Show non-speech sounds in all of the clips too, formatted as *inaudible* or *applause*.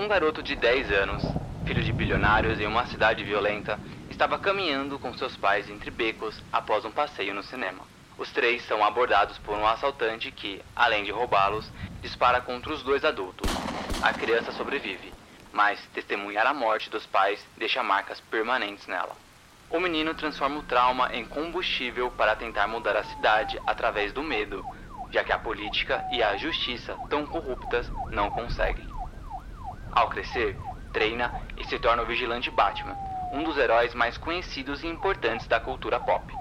Um garoto de 10 anos, filho de bilionários em uma cidade violenta, estava caminhando com seus pais entre becos após um passeio no cinema. Os três são abordados por um assaltante que, além de roubá-los, dispara contra os dois adultos. A criança sobrevive, mas testemunhar a morte dos pais deixa marcas permanentes nela. O menino transforma o trauma em combustível para tentar mudar a cidade através do medo, já que a política e a justiça, tão corruptas, não conseguem. Ao crescer, treina e se torna o vigilante Batman, um dos heróis mais conhecidos e importantes da cultura pop.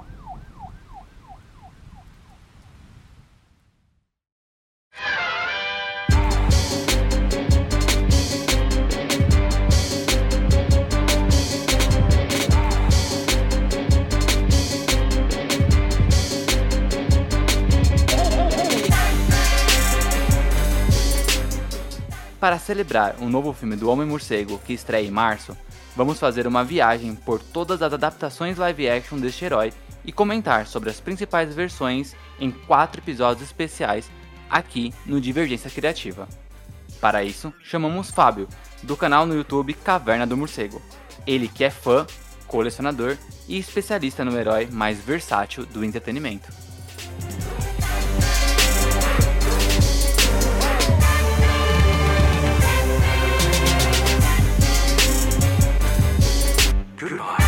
Para celebrar um novo filme do Homem-Morcego que estreia em março, vamos fazer uma viagem por todas as adaptações live action deste herói e comentar sobre as principais versões em quatro episódios especiais aqui no Divergência Criativa. Para isso, chamamos Fábio, do canal no YouTube Caverna do Morcego. Ele que é fã, colecionador e especialista no herói mais versátil do entretenimento. Goodbye.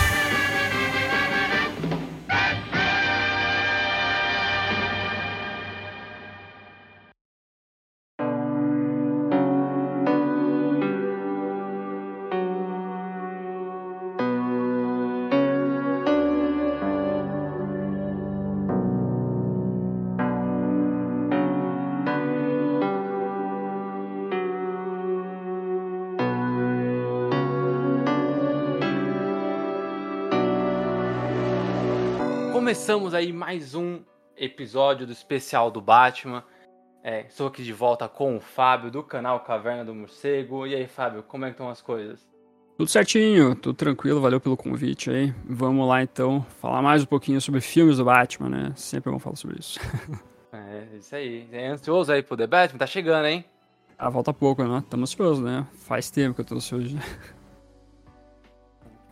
Começamos aí mais um episódio do especial do Batman. É, estou aqui de volta com o Fábio do canal Caverna do Morcego. E aí, Fábio, como é que estão as coisas? Tudo certinho, tudo tranquilo, valeu pelo convite aí. Vamos lá então falar mais um pouquinho sobre filmes do Batman, né? Sempre vamos falar sobre isso. *laughs* é, isso aí. É ansioso aí pro The Batman? Tá chegando, hein? Ah, volta pouco, né? Estamos ansiosos, né? Faz tempo que eu tô ansioso.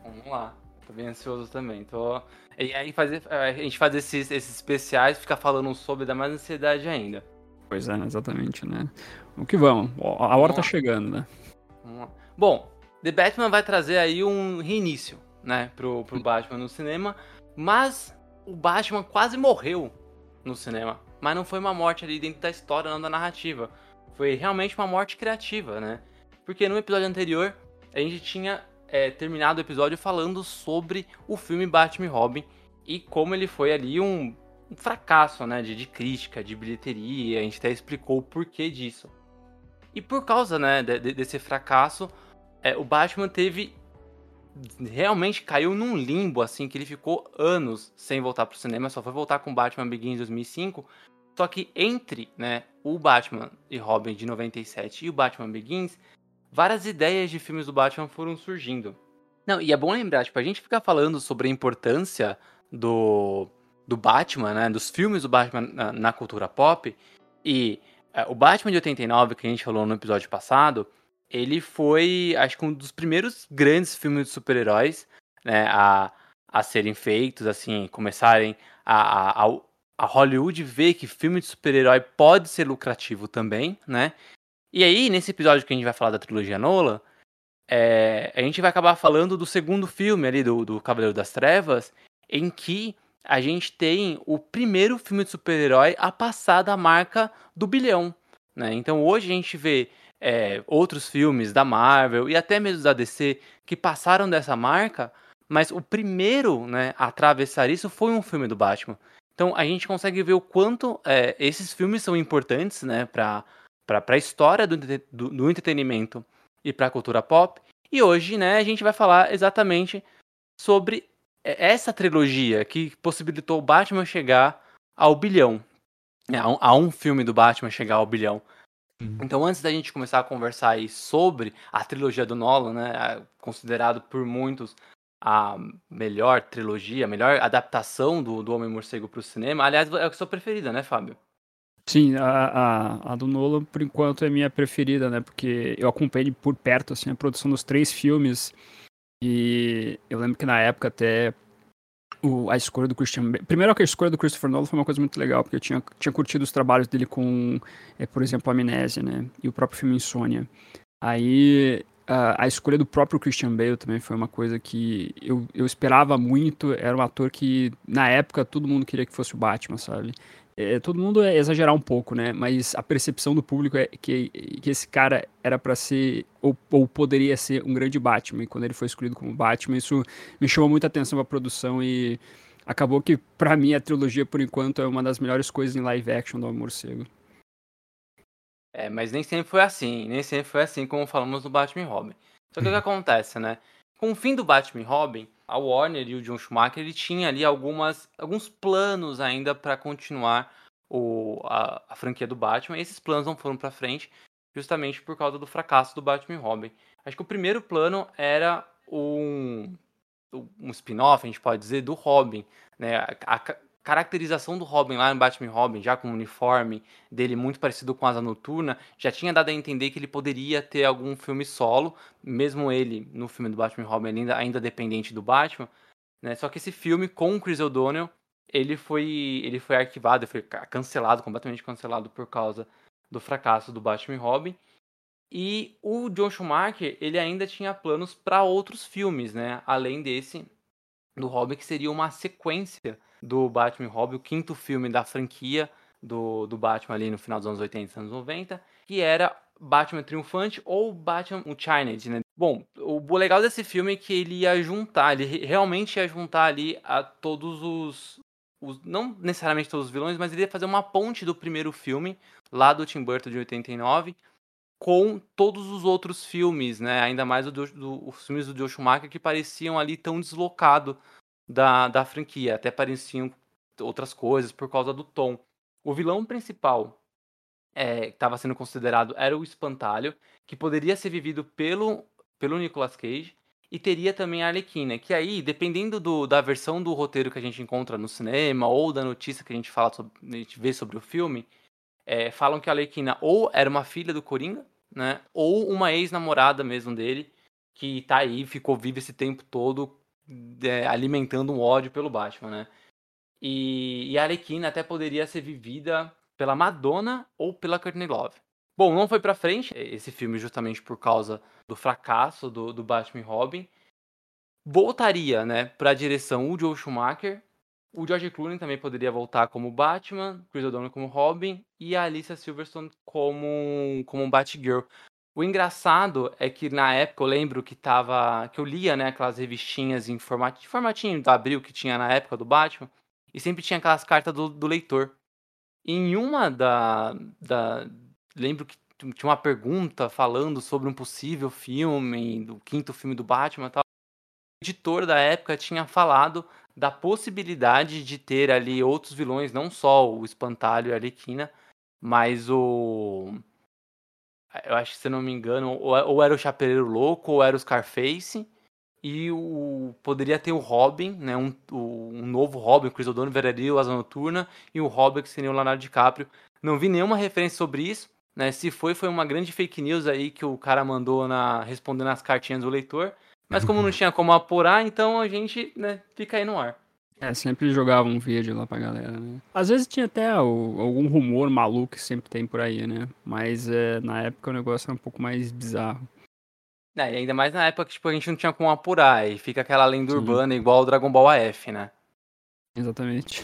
Vamos lá. Tô bem ansioso também. Tô... E aí fazer, a gente faz esses, esses especiais, ficar falando sobre, dá mais ansiedade ainda. Pois é, exatamente, né? O que vamos? A hora tá chegando, né? Bom, The Batman vai trazer aí um reinício, né, pro, pro Batman no cinema, mas o Batman quase morreu no cinema. Mas não foi uma morte ali dentro da história, não da narrativa. Foi realmente uma morte criativa, né? Porque no episódio anterior, a gente tinha é, terminado o episódio falando sobre o filme Batman e Robin e como ele foi ali um, um fracasso, né, de, de, crítica, de bilheteria. A gente até explicou o porquê disso. E por causa, né, de, de, desse fracasso, é, o Batman teve realmente caiu num limbo assim que ele ficou anos sem voltar pro cinema, só foi voltar com Batman Begins em 2005. Só que entre, né, o Batman e Robin de 97 e o Batman Begins, várias ideias de filmes do Batman foram surgindo. Não, e é bom lembrar, tipo, a gente fica falando sobre a importância do, do Batman, né, dos filmes do Batman na, na cultura pop, e é, o Batman de 89, que a gente falou no episódio passado, ele foi, acho que um dos primeiros grandes filmes de super-heróis, né, a, a serem feitos, assim, começarem a, a, a Hollywood ver que filme de super-herói pode ser lucrativo também, né, e aí, nesse episódio que a gente vai falar da trilogia Nola, é, a gente vai acabar falando do segundo filme ali, do, do Cavaleiro das Trevas, em que a gente tem o primeiro filme de super-herói a passar da marca do bilhão. Né? Então hoje a gente vê é, outros filmes da Marvel e até mesmo da DC que passaram dessa marca, mas o primeiro né, a atravessar isso foi um filme do Batman. Então a gente consegue ver o quanto é, esses filmes são importantes né, para para a história do, do, do entretenimento e para a cultura pop. E hoje, né, a gente vai falar exatamente sobre essa trilogia que possibilitou o Batman chegar ao bilhão. Né, a um, a um filme do Batman chegar ao bilhão. Uhum. Então, antes da gente começar a conversar aí sobre a trilogia do Nolan, né, considerado por muitos a melhor trilogia, a melhor adaptação do, do Homem-Morcego para o cinema. Aliás, é a sua preferida, né, Fábio? Sim, a, a, a, do Nolan, por enquanto, é minha preferida, né? Porque eu acompanhei por perto, assim, a produção dos três filmes. E eu lembro que na época até o, a escolha do Christian Bale. Primeiro que a escolha do Christopher Nolan foi uma coisa muito legal, porque eu tinha, tinha curtido os trabalhos dele com, é, por exemplo, Amnésia, né? E o próprio filme Insônia. Aí a, a, escolha do próprio Christian Bale também foi uma coisa que eu, eu esperava muito. Era um ator que, na época, todo mundo queria que fosse o Batman, sabe? É, todo mundo é exagerar um pouco, né? Mas a percepção do público é que, que esse cara era para ser, ou, ou, poderia ser, um grande Batman. E quando ele foi escolhido como Batman, isso me chamou muita atenção pra produção e acabou que, para mim, a trilogia, por enquanto, é uma das melhores coisas em live action do Homem Morcego. É, mas nem sempre foi assim, nem sempre foi assim como falamos no Batman Robin. Só que o que acontece, né? Com o fim do Batman Robin, a Warner e o John Schumacher ele tinha ali algumas, alguns planos ainda para continuar o, a, a, franquia do Batman. E esses planos não foram para frente justamente por causa do fracasso do Batman Robin. Acho que o primeiro plano era um, um spin-off, a gente pode dizer, do Robin. Né? A, a, caracterização do Robin lá no Batman Robin, já com o uniforme dele muito parecido com Asa Noturna, já tinha dado a entender que ele poderia ter algum filme solo, mesmo ele no filme do Batman Robin ainda, ainda dependente do Batman, né? Só que esse filme com o Chris O'Donnell, ele foi ele foi arquivado, foi cancelado, completamente cancelado por causa do fracasso do Batman Robin. E o John Schumacher, ele ainda tinha planos para outros filmes, né? Além desse do Robin, que seria uma sequência do Batman Robin, o quinto filme da franquia do, do Batman ali no final dos anos 80 anos 90, que era Batman Triunfante ou Batman Unchained, né? Bom, o legal desse filme é que ele ia juntar, ele realmente ia juntar ali a todos os, os, não necessariamente todos os vilões, mas ele ia fazer uma ponte do primeiro filme, lá do Tim Burton de 89, com todos os outros filmes, né? Ainda mais do, do, os filmes do Joe Schumacher que pareciam ali tão deslocados da, da franquia. Até pareciam outras coisas por causa do tom. O vilão principal é, que estava sendo considerado era o Espantalho, que poderia ser vivido pelo, pelo Nicolas Cage. E teria também a Arlequina, que aí, dependendo do, da versão do roteiro que a gente encontra no cinema ou da notícia que a gente fala sobre, a gente vê sobre o filme, é, falam que a Arlequina ou era uma filha do Coringa, né? Ou uma ex-namorada mesmo dele, que tá aí, ficou viva esse tempo todo é, alimentando um ódio pelo Batman, né? E, e a Arlequina até poderia ser vivida pela Madonna ou pela Courtney Love. Bom, não foi pra frente esse filme justamente por causa do fracasso do, do Batman Robin. Voltaria, né, pra direção o Joe Schumacher. O George Clooney também poderia voltar como Batman, Chris O'Donnell como Robin e a Alicia Silverstone como, como Batgirl. O engraçado é que na época eu lembro que tava. que eu lia, né, aquelas revistinhas em formatinho, formatinho do Abril que tinha na época do Batman, e sempre tinha aquelas cartas do, do leitor. E em uma da, da. Lembro que tinha uma pergunta falando sobre um possível filme, do quinto filme do Batman e tal. O editor da época tinha falado da possibilidade de ter ali outros vilões, não só o Espantalho e a Arlequina, mas o eu acho que se não me engano, ou, ou era o Chapeleiro Louco, ou era o Scarface. E o, poderia ter o Robin, né? Um, o, um novo Robin, o Chris O'Donnell veraria o Asa Noturna, e o Robin que seria o Leonardo DiCaprio. Não vi nenhuma referência sobre isso, né? Se foi, foi uma grande fake news aí que o cara mandou na respondendo as cartinhas do leitor. Mas como não tinha como apurar, então a gente né, fica aí no ar. É, sempre jogava um vídeo lá pra galera, né? Às vezes tinha até o, algum rumor maluco que sempre tem por aí, né? Mas é, na época o negócio era um pouco mais bizarro. É, e ainda mais na época que tipo, a gente não tinha como apurar, e fica aquela lenda Sim. urbana igual o Dragon Ball AF, né? Exatamente.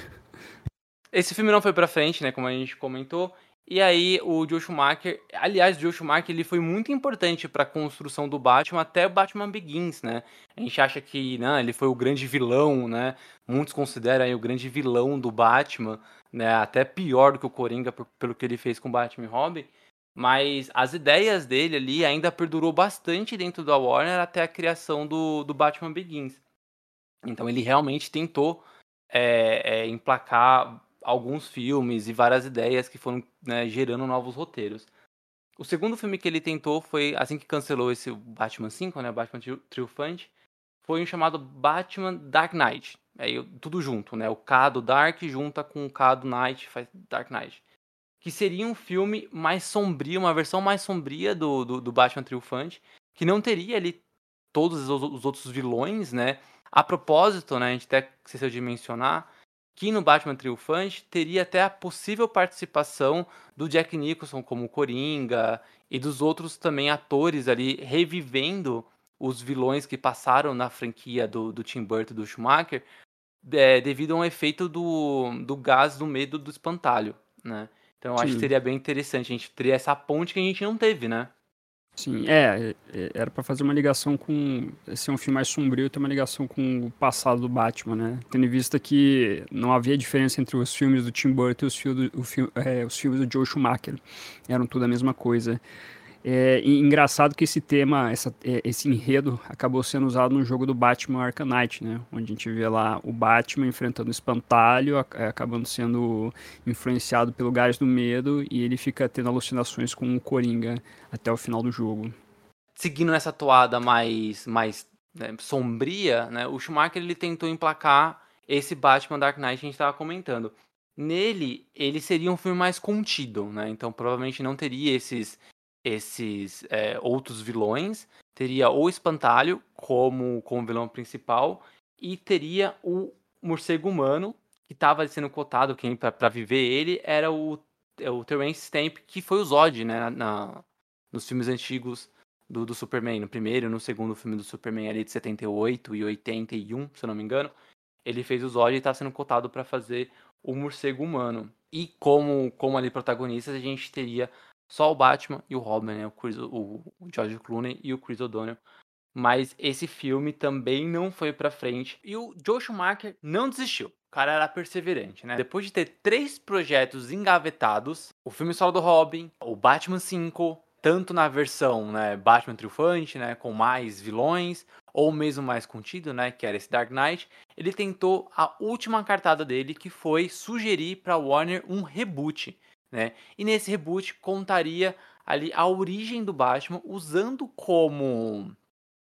Esse filme não foi pra frente, né? Como a gente comentou. E aí o Joe Schumacher, aliás, o Joe Schumacher ele foi muito importante para a construção do Batman até o Batman Begins, né? A gente acha que, né, ele foi o grande vilão, né? Muitos consideram aí o grande vilão do Batman, né? Até pior do que o Coringa pelo que ele fez com Batman e Robin. Mas as ideias dele ali ainda perdurou bastante dentro da Warner até a criação do, do Batman Begins. Então ele realmente tentou é, é, emplacar alguns filmes e várias ideias que foram né, gerando novos roteiros. O segundo filme que ele tentou foi, assim que cancelou esse Batman 5, né, Batman Triunfante, foi um chamado Batman Dark Knight. Aí tudo junto, né? O K do Dark junta com o K do Knight, faz Dark Knight. que seria um filme mais sombrio, uma versão mais sombria do, do, do Batman Triunfante, que não teria ali todos os, os, outros vilões, né? A propósito, né, a gente até esqueceu de mencionar que no Batman Triunfante teria até a possível participação do Jack Nicholson como Coringa e dos outros também atores ali revivendo os vilões que passaram na franquia do, do Tim Burton do Schumacher é, devido a um efeito do, do gás do medo do espantalho, né? Então eu Sim. acho que seria bem interessante. A gente teria essa ponte que a gente não teve, né? Sim, é, é era para fazer uma ligação com. Esse é um filme mais sombrio, ter uma ligação com o passado do Batman, né? Tendo em vista que não havia diferença entre os filmes do Tim Burton e os, filmes é, os filmes do Joe Schumacher. Eram tudo a mesma coisa. É engraçado que esse tema, essa, é, esse enredo, acabou sendo usado no jogo do Batman Arkham Knight, né? Onde a gente vê lá o Batman enfrentando o espantalho, é, acabando sendo influenciado pelo gás do medo, e ele fica tendo alucinações com o Coringa até o final do jogo. Seguindo nessa toada mais, mais né, sombria, né? O Schumacher ele tentou emplacar esse Batman Dark Knight que a gente estava comentando. Nele, ele seria um filme mais contido, né? Então provavelmente não teria esses esses é, outros vilões. Teria o Espantalho como, como vilão principal e teria o morcego humano, que estava sendo cotado quem para viver ele era o, é o Terence Stamp, que foi o Zod, né, na, nos filmes antigos do, do Superman, no primeiro no segundo filme do Superman ali de 78 e 81, se eu não me engano. Ele fez o Zod e está sendo cotado para fazer o morcego humano. E como, como ali protagonistas, a gente teria só o Batman e o Robin, né? O, Chris, o, George Clooney e o Chris O'Donnell. Mas esse filme também não foi pra frente. E o Joe Schumacher não desistiu. O cara era perseverante, né? Depois de ter três projetos engavetados, o filme solo do Robin, o Batman 5, tanto na versão né, Batman triunfante, né, com mais vilões, ou mesmo mais contido, né, que era esse Dark Knight, ele tentou a última cartada dele, que foi sugerir para Warner um reboot né? E nesse reboot contaria ali a origem do Batman usando como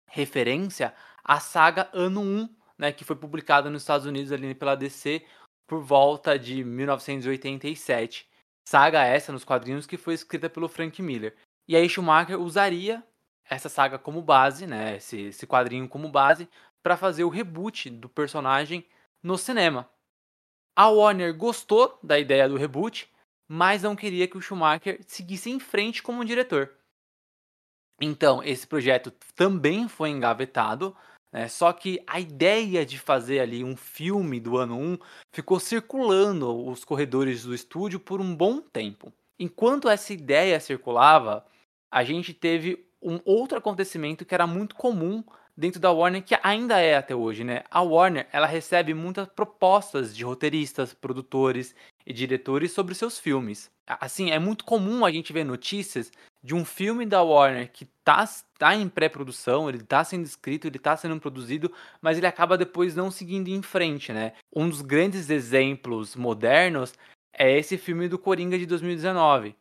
referência a saga Ano 1, né, que foi publicada nos Estados Unidos ali pela DC por volta de 1987. Saga essa nos quadrinhos que foi escrita pelo Frank Miller. E aí Schumacher usaria essa saga como base, né, esse, esse quadrinho como base, para fazer o reboot do personagem no cinema. A Warner gostou da ideia do reboot mas não queria que o Schumacher seguisse em frente como diretor. Então, esse projeto também foi engavetado, né? só que a ideia de fazer ali um filme do ano 1 ficou circulando os corredores do estúdio por um bom tempo. Enquanto essa ideia circulava, a gente teve um outro acontecimento que era muito comum dentro da Warner, que ainda é até hoje, né? A Warner, ela recebe muitas propostas de roteiristas, produtores e diretores sobre seus filmes. Assim, é muito comum a gente ver notícias de um filme da Warner que tá, tá em pré-produção, ele tá sendo escrito, ele tá sendo produzido, mas ele acaba depois não seguindo em frente, né? Um dos grandes exemplos modernos é esse filme do Coringa de 2019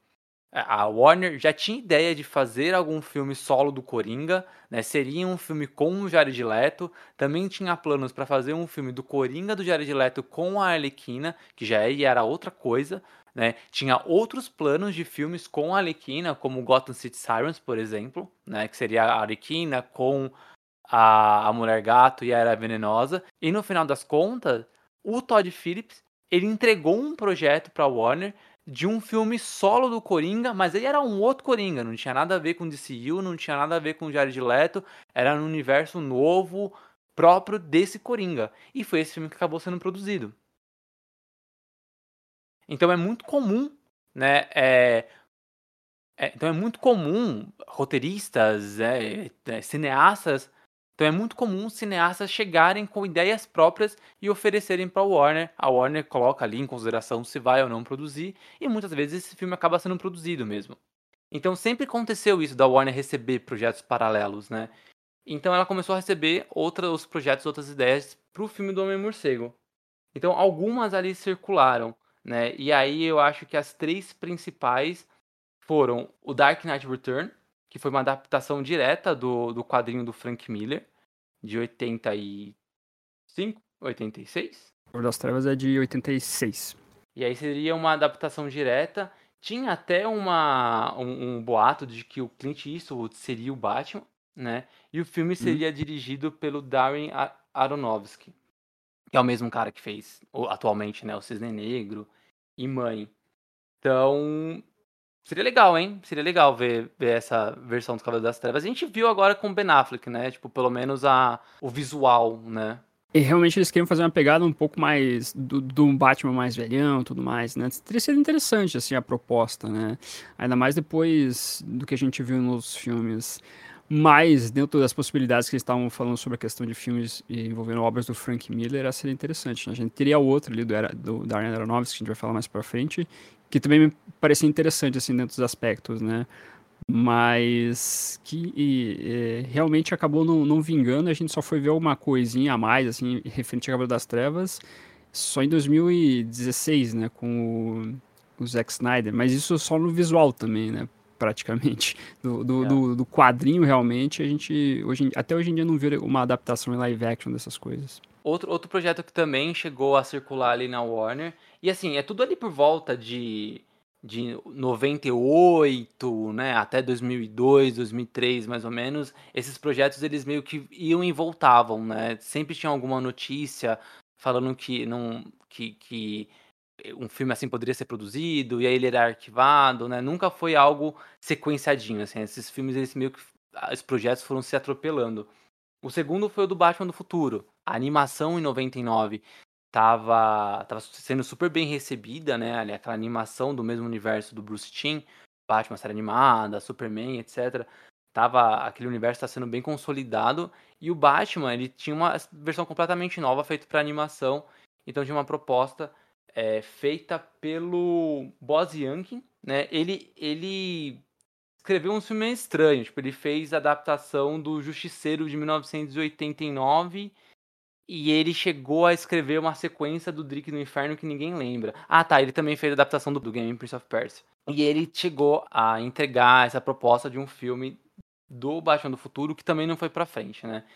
a Warner já tinha ideia de fazer algum filme solo do Coringa, né? Seria um filme com o Jared Leto. Também tinha planos para fazer um filme do Coringa do Jared Leto com a Arlequina, que já era outra coisa, né? Tinha outros planos de filmes com a Arlequina, como Gotham City Sirens, por exemplo, né? Que seria a Arlequina com a, a Mulher Gato e a Era Venenosa. E no final das contas, o Todd Phillips ele entregou um projeto para a Warner de um filme solo do Coringa, mas ele era um outro Coringa, não tinha nada a ver com DCU, não tinha nada a ver com Jared Leto, era um universo novo, próprio desse Coringa. E foi esse filme que acabou sendo produzido. Então é muito comum, né? É, é, então é muito comum roteiristas, é, é cineastas então é muito comum cineastas chegarem com ideias próprias e oferecerem para a Warner. A Warner coloca ali em consideração se vai ou não produzir, e muitas vezes esse filme acaba sendo produzido mesmo. Então sempre aconteceu isso da Warner receber projetos paralelos, né? Então ela começou a receber outros projetos, outras ideias para o filme do Homem-Morcego. Então algumas ali circularam, né? E aí eu acho que as três principais foram o Dark Knight Return, que foi uma adaptação direta do, do quadrinho do Frank Miller, de 85, 86? O das Trevas é de 86. E aí seria uma adaptação direta Tinha até uma, um, um, boato de que o Clint Eastwood seria o Batman, né? E o filme hum. seria hum. dirigido pelo Darren Aronofsky, que é o mesmo cara que fez atualmente, né, o Cisne Negro e Mãe. Então, seria legal, hein? Seria legal ver, ver essa versão do Cavaleiro das Trevas. A gente viu agora com Ben Affleck, né? Tipo, pelo menos a, o visual, né? E realmente eles queriam fazer uma pegada um pouco mais do, do Batman mais velhão tudo mais, né? Teria sido interessante, assim, a proposta, né? Ainda mais depois do que a gente viu nos filmes. Mas, dentro das possibilidades que eles estavam falando sobre a questão de filmes envolvendo obras do Frank Miller, seria interessante. Né? A gente teria outro ali do, do Darren Aronofsky, que a gente vai falar mais pra frente, que também me parecia interessante, assim, dentro dos aspectos, né? mas que e, e, realmente acabou não, não, vingando. A gente só foi ver uma coisinha a mais, assim, referente a Cavaleiro das Trevas, só em 2016, né, com o, o Zack Snyder. Mas isso só no visual também, né, praticamente. Do, do, é. do, do quadrinho, realmente, a gente, hoje, até hoje em dia, não viu uma adaptação em live action dessas coisas. Outro, outro projeto que também chegou a circular ali na Warner, e assim, é tudo ali por volta de de 98, né, até 2002, 2003, mais ou menos, esses projetos eles meio que iam e voltavam, né? Sempre tinha alguma notícia falando que não que, que um filme assim poderia ser produzido e aí ele era arquivado, né? Nunca foi algo sequenciadinho, assim. Esses filmes eles meio que os projetos foram se atropelando. O segundo foi o do Batman do Futuro, a animação em 99 tava, tava sendo super bem recebida, né? Ali, aquela animação do mesmo universo do Bruce Timm, Batman série animada, Superman, etc. Tava, aquele universo está sendo bem consolidado e o Batman ele tinha uma versão completamente nova feita para animação, então tinha uma proposta é, feita pelo Boz Yankin, né? Ele ele escreveu um filme estranho, tipo ele fez a adaptação do Justiceiro de 1989 e ele chegou a escrever uma sequência do Drake no Inferno que ninguém lembra. Ah, tá. Ele também fez a adaptação do, do game Prince of Persia. E ele chegou a entregar essa proposta de um filme do Batman do Futuro que também não foi pra frente, né?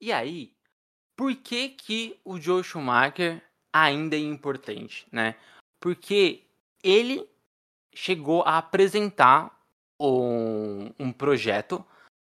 E aí, por que que o Joe Schumacher ainda é importante, né? Porque ele chegou a apresentar um, um projeto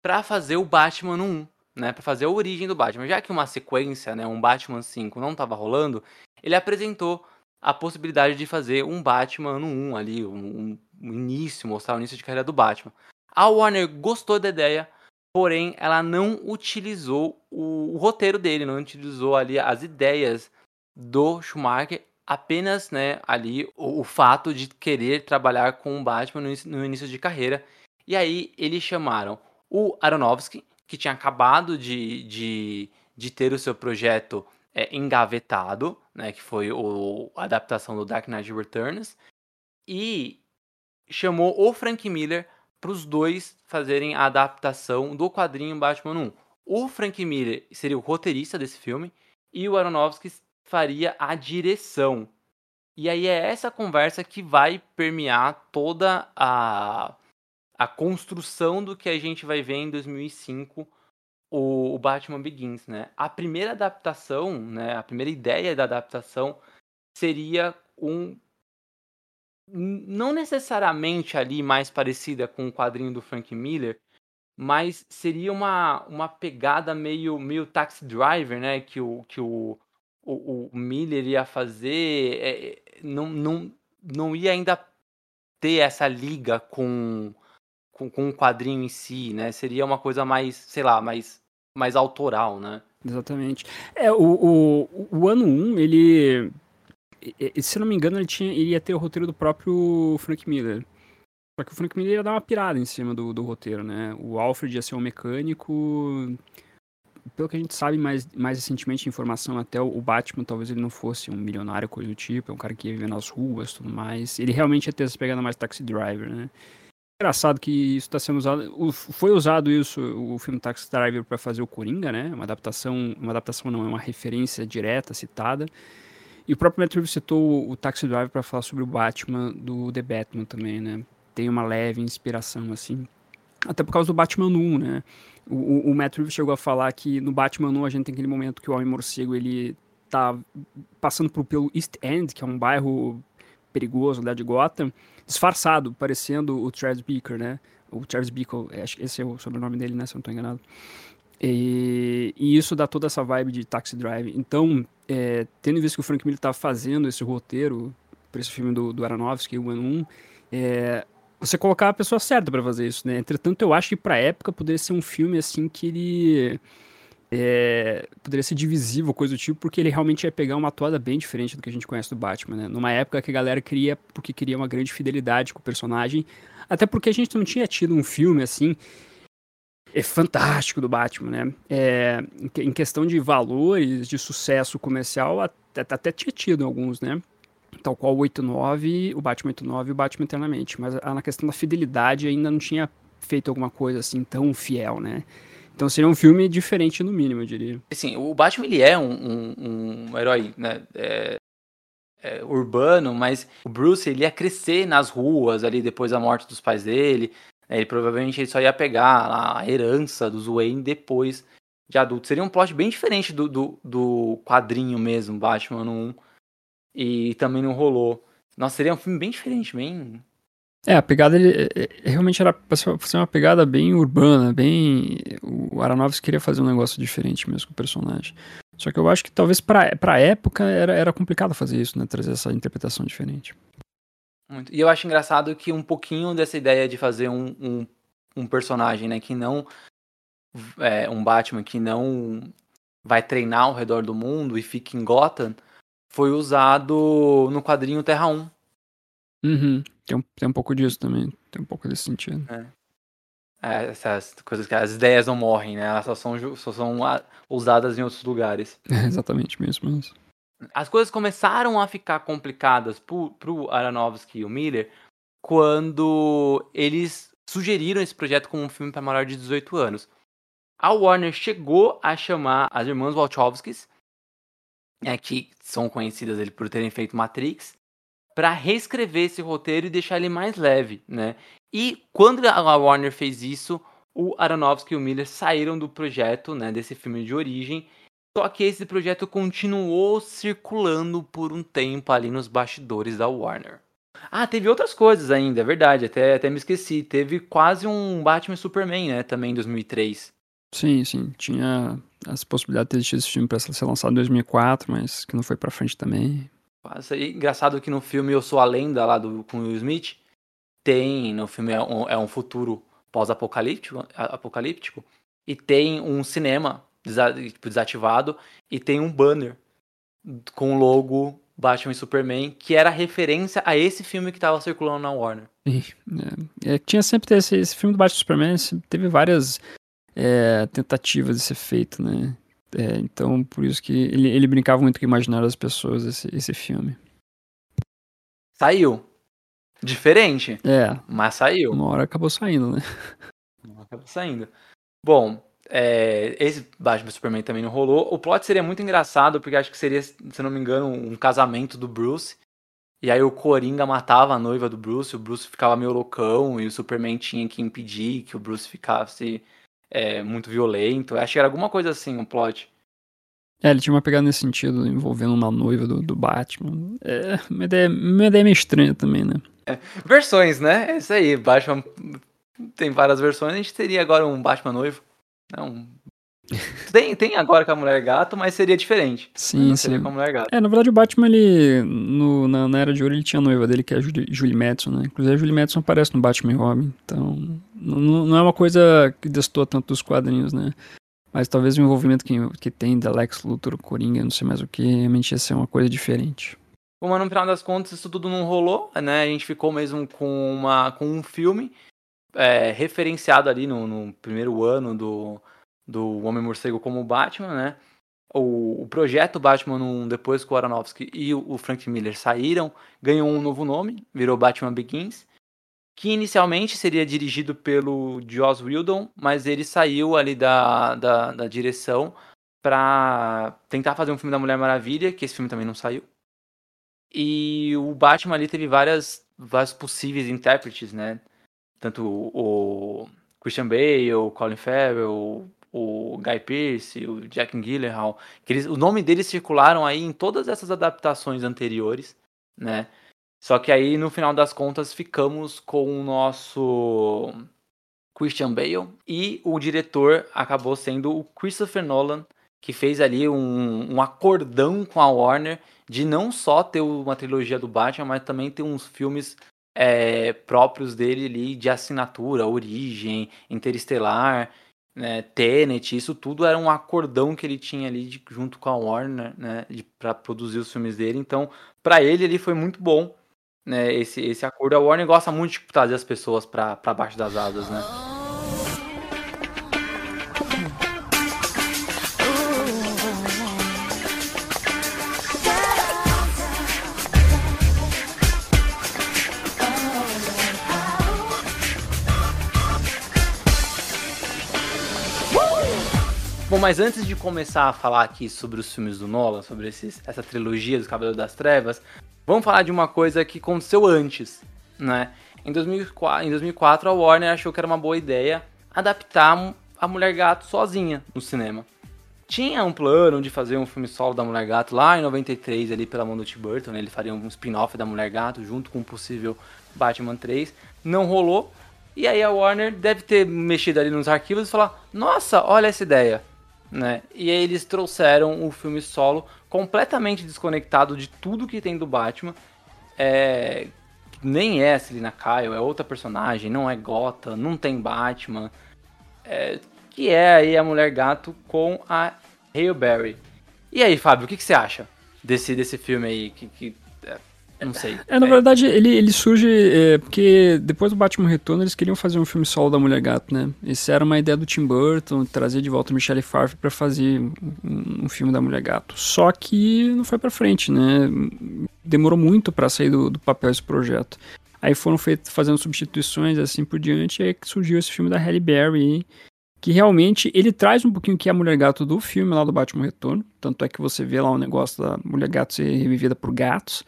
para fazer o Batman no 1 né, para fazer a origem do Batman. Já que uma sequência, né, um Batman 5 não estava rolando, ele apresentou a possibilidade de fazer um Batman no 1 ali, um, um início, mostrar o início de carreira do Batman. A Warner gostou da ideia, porém ela não utilizou o, o roteiro dele, não utilizou ali as ideias do Schumacher, apenas, né, ali o, o fato de querer trabalhar com o Batman no, no início de carreira. E aí eles chamaram o Aronofsky, que tinha acabado de, de, de ter o seu projeto é, engavetado, né, que foi o, a adaptação do Dark Knight Returns, e chamou o Frank Miller para os dois fazerem a adaptação do quadrinho Batman 1. O Frank Miller seria o roteirista desse filme e o Aronofsky faria a direção. E aí é essa conversa que vai permear toda a a construção do que a gente vai ver em 2005 o, o Batman Begins, né? A primeira adaptação, né, a primeira ideia da adaptação seria um não necessariamente ali mais parecida com o quadrinho do Frank Miller, mas seria uma, uma pegada meio meio Taxi Driver, né, que o que o, o, o Miller ia fazer, é, não, não não ia ainda ter essa liga com com, com o quadrinho em si, né? Seria uma coisa mais, sei lá, mais, mais autoral, né? Exatamente. É, o, o, o ano 1, ele. Se não me engano, ele, tinha, ele ia ter o roteiro do próprio Frank Miller. Só que o Frank Miller ia dar uma pirada em cima do, do roteiro, né? O Alfred ia ser um mecânico. Pelo que a gente sabe mais, mais recentemente, informação até o Batman, talvez ele não fosse um milionário, coisa do tipo, é um cara que ia viver nas ruas tudo mais. Ele realmente ia ter essa pegada mais taxi driver, né? Engraçado que isso está sendo usado. foi usado isso, o filme Taxi Driver, para fazer o Coringa, né? Uma adaptação, uma adaptação não, é uma referência direta, citada. E o próprio Reeves citou o Taxi Driver para falar sobre o Batman do The Batman também, né? Tem uma leve inspiração, assim. Até por causa do Batman 1, né? O, o Reeves chegou a falar que no Batman 1 a gente tem aquele momento que o Homem-Morcego, ele tá passando por, pelo East End, que é um bairro perigoso lá de Gotham, disfarçado, parecendo o Travis Beaker, né? O Travis Bickle, é, acho que esse é o sobrenome dele, né? Se eu não estou enganado. E, e, isso dá toda essa vibe de Taxi Drive. Então, é, tendo visto que o Frank Miller estava fazendo esse roteiro para esse filme do, do Aronofsky, o Ano 1, é, você colocar a pessoa certa para fazer isso, né? Entretanto, eu acho que para época poderia ser um filme assim que ele é, poderia ser divisível, coisa do tipo, porque ele realmente ia pegar uma toada bem diferente do que a gente conhece do Batman, né? Numa época que a galera queria, porque queria uma grande fidelidade com o personagem, até porque a gente não tinha tido um filme assim é fantástico do Batman, né? É, em questão de valores, de sucesso comercial, até, até tinha tido alguns, né? Tal qual o 89, o Batman 89 e o Batman Eternamente. Mas na questão da fidelidade ainda não tinha feito alguma coisa assim tão fiel, né? Então seria um filme diferente no mínimo, eu diria. Assim, o Batman ele é um, um, um herói, né? É, é, urbano, mas o Bruce ele ia crescer nas ruas ali depois da morte dos pais dele. É, ele provavelmente ele só ia pegar a herança dos Wayne depois de adulto. Seria um plot bem diferente do, do, do quadrinho mesmo, Batman 1. E também não rolou. Nossa, seria um filme bem diferente, bem. É, a pegada ele, é, é, realmente era pra ser uma pegada bem urbana, bem. O Aronofsky queria fazer um negócio diferente mesmo com o personagem. Só que eu acho que talvez pra, pra época era, era complicado fazer isso, né? Trazer essa interpretação diferente. Muito. E eu acho engraçado que um pouquinho dessa ideia de fazer um, um, um personagem, né, que não. É, um Batman que não vai treinar ao redor do mundo e fica em Gotham, foi usado no quadrinho Terra 1. Uhum. Tem, um, tem um pouco disso também. Tem um pouco desse sentido. É. É, essas coisas que as ideias não morrem, né? Elas só são, só são usadas em outros lugares. *laughs* É exatamente mesmo isso as coisas começaram a ficar complicadas pro, pro Aronofsky e o Miller quando eles sugeriram esse projeto como um filme para maior de 18 anos. A Warner chegou a chamar as irmãs Wachowskis, é, que são conhecidas ele por terem feito Matrix, para reescrever esse roteiro e deixar ele mais leve, né? E quando a Warner fez isso, o Aronofsky e o Miller saíram do projeto, né, desse filme de origem só que esse projeto continuou circulando por um tempo ali nos bastidores da Warner. Ah, teve outras coisas ainda, é verdade, até, até me esqueci. Teve quase um Batman Superman, né, também em 2003. Sim, sim, tinha as possibilidades de ter esse filme para ser lançado em 2004, mas que não foi para frente também. Quase. Engraçado que no filme Eu Sou a Lenda, lá do, com Will Smith, tem, no filme é um, é um futuro pós-apocalíptico, apocalíptico, e tem um cinema tipo, desativado e tem um banner com o logo Batman e Superman, que era referência a esse filme que estava circulando na Warner. É, é, tinha sempre esse, esse filme do Batman e Superman, teve várias é, tentativas de ser feito, né? É, então, por isso que ele, ele brincava muito com imaginar das pessoas esse, esse filme. Saiu. Diferente. É. Mas saiu. Uma hora acabou saindo, né? Uma hora acabou saindo. Bom, é, esse Batman Superman também não rolou. O plot seria muito engraçado, porque acho que seria, se não me engano, um casamento do Bruce. E aí o Coringa matava a noiva do Bruce, o Bruce ficava meio loucão, e o Superman tinha que impedir que o Bruce ficasse é, muito violento. Acho que era alguma coisa assim, um plot. É, ele tinha uma pegada nesse sentido, envolvendo uma noiva do, do Batman. É, uma ideia, uma ideia meio estranha também, né? É, versões, né? É isso aí, Batman tem várias versões, a gente teria agora um Batman noivo. Não. *laughs* Tem, tem agora com a Mulher Gato, mas seria diferente. Sim, não sim. com a Mulher Gato. É, na verdade o Batman, ele, no, na, na, Era de Ouro, ele tinha a noiva dele, que é a Julie, Julie Madison, né? Inclusive a Julie Madison aparece no Batman e Robin, então não, é uma coisa que destoa tanto dos quadrinhos, né? Mas talvez o envolvimento que, que tem da Lex Luthor, Coringa, não sei mais o que, realmente ia ser uma coisa diferente. Bom, mas no final das contas isso tudo não rolou, né? A gente ficou mesmo com, uma, com um filme é, referenciado ali no, no primeiro ano do, do Homem-Morcego como Batman, né? O, o, projeto Batman 1, depois que o Aronofsky e o, o, Frank Miller saíram, ganhou um novo nome, virou Batman Begins, que inicialmente seria dirigido pelo Joss Whedon, mas ele saiu ali da, da, da direção para tentar fazer um filme da Mulher Maravilha, que esse filme também não saiu. E o Batman ali teve várias, vários possíveis intérpretes, né? Tanto o Christian Bale, o Colin Farrell, o Guy Pearce, o Jack Gyllenhaal, que eles, o nome deles circularam aí em todas essas adaptações anteriores, né? Só que aí, no final das contas, ficamos com o nosso Christian Bale e o diretor acabou sendo o Christopher Nolan, que fez ali um, um acordão com a Warner de não só ter uma trilogia do Batman, mas também ter uns filmes é, próprios dele ali de assinatura, Origem, Interestelar, né, Tenet, isso tudo era um acordão que ele tinha ali de, junto com a Warner, né, para produzir os filmes dele. Então, para ele ele foi muito bom, né, esse esse acordo. A Warner gosta muito de trazer as pessoas para baixo das asas, né? Bom, mas antes de começar a falar aqui sobre os filmes do Nolan, sobre esses, essa trilogia dos Cavaleiros das Trevas, vamos falar de uma coisa que aconteceu antes, né? Em 2004, em 2004 a Warner achou que era uma boa ideia adaptar a Mulher Gato sozinha no cinema. Tinha um plano de fazer um filme solo da Mulher Gato lá em 93 ali pela mão do Tim Burton, né? ele faria um spin-off da Mulher Gato junto com o possível Batman 3. Não rolou. E aí a Warner deve ter mexido ali nos arquivos e falar: "Nossa, olha essa ideia né? E aí eles trouxeram o filme solo completamente desconectado de tudo que tem do Batman. É... Nem é Selina Kyle, é outra personagem, não é Gotham, não tem Batman. É... Que é aí a Mulher Gato com a Hale Berry. E aí, Fábio, o que, que você acha desse, desse filme aí? Que, que não sei. *laughs* É, na é. verdade, ele, ele surge é, porque depois do Batman Retorno eles queriam fazer um filme solo da Mulher Gato, né? Essa era uma ideia do Tim Burton, trazer de volta Michelle Pfeiffer para fazer um, um, filme da Mulher Gato. Só que não foi para frente, né? Demorou muito para sair do, do papel esse projeto. Aí foram feitos fazendo substituições assim por diante, e aí surgiu esse filme da Halle Berry, que realmente ele traz um pouquinho que é a Mulher Gato do filme lá do Batman Retorno, tanto é que você vê lá o um negócio da Mulher Gato ser revivida por gatos,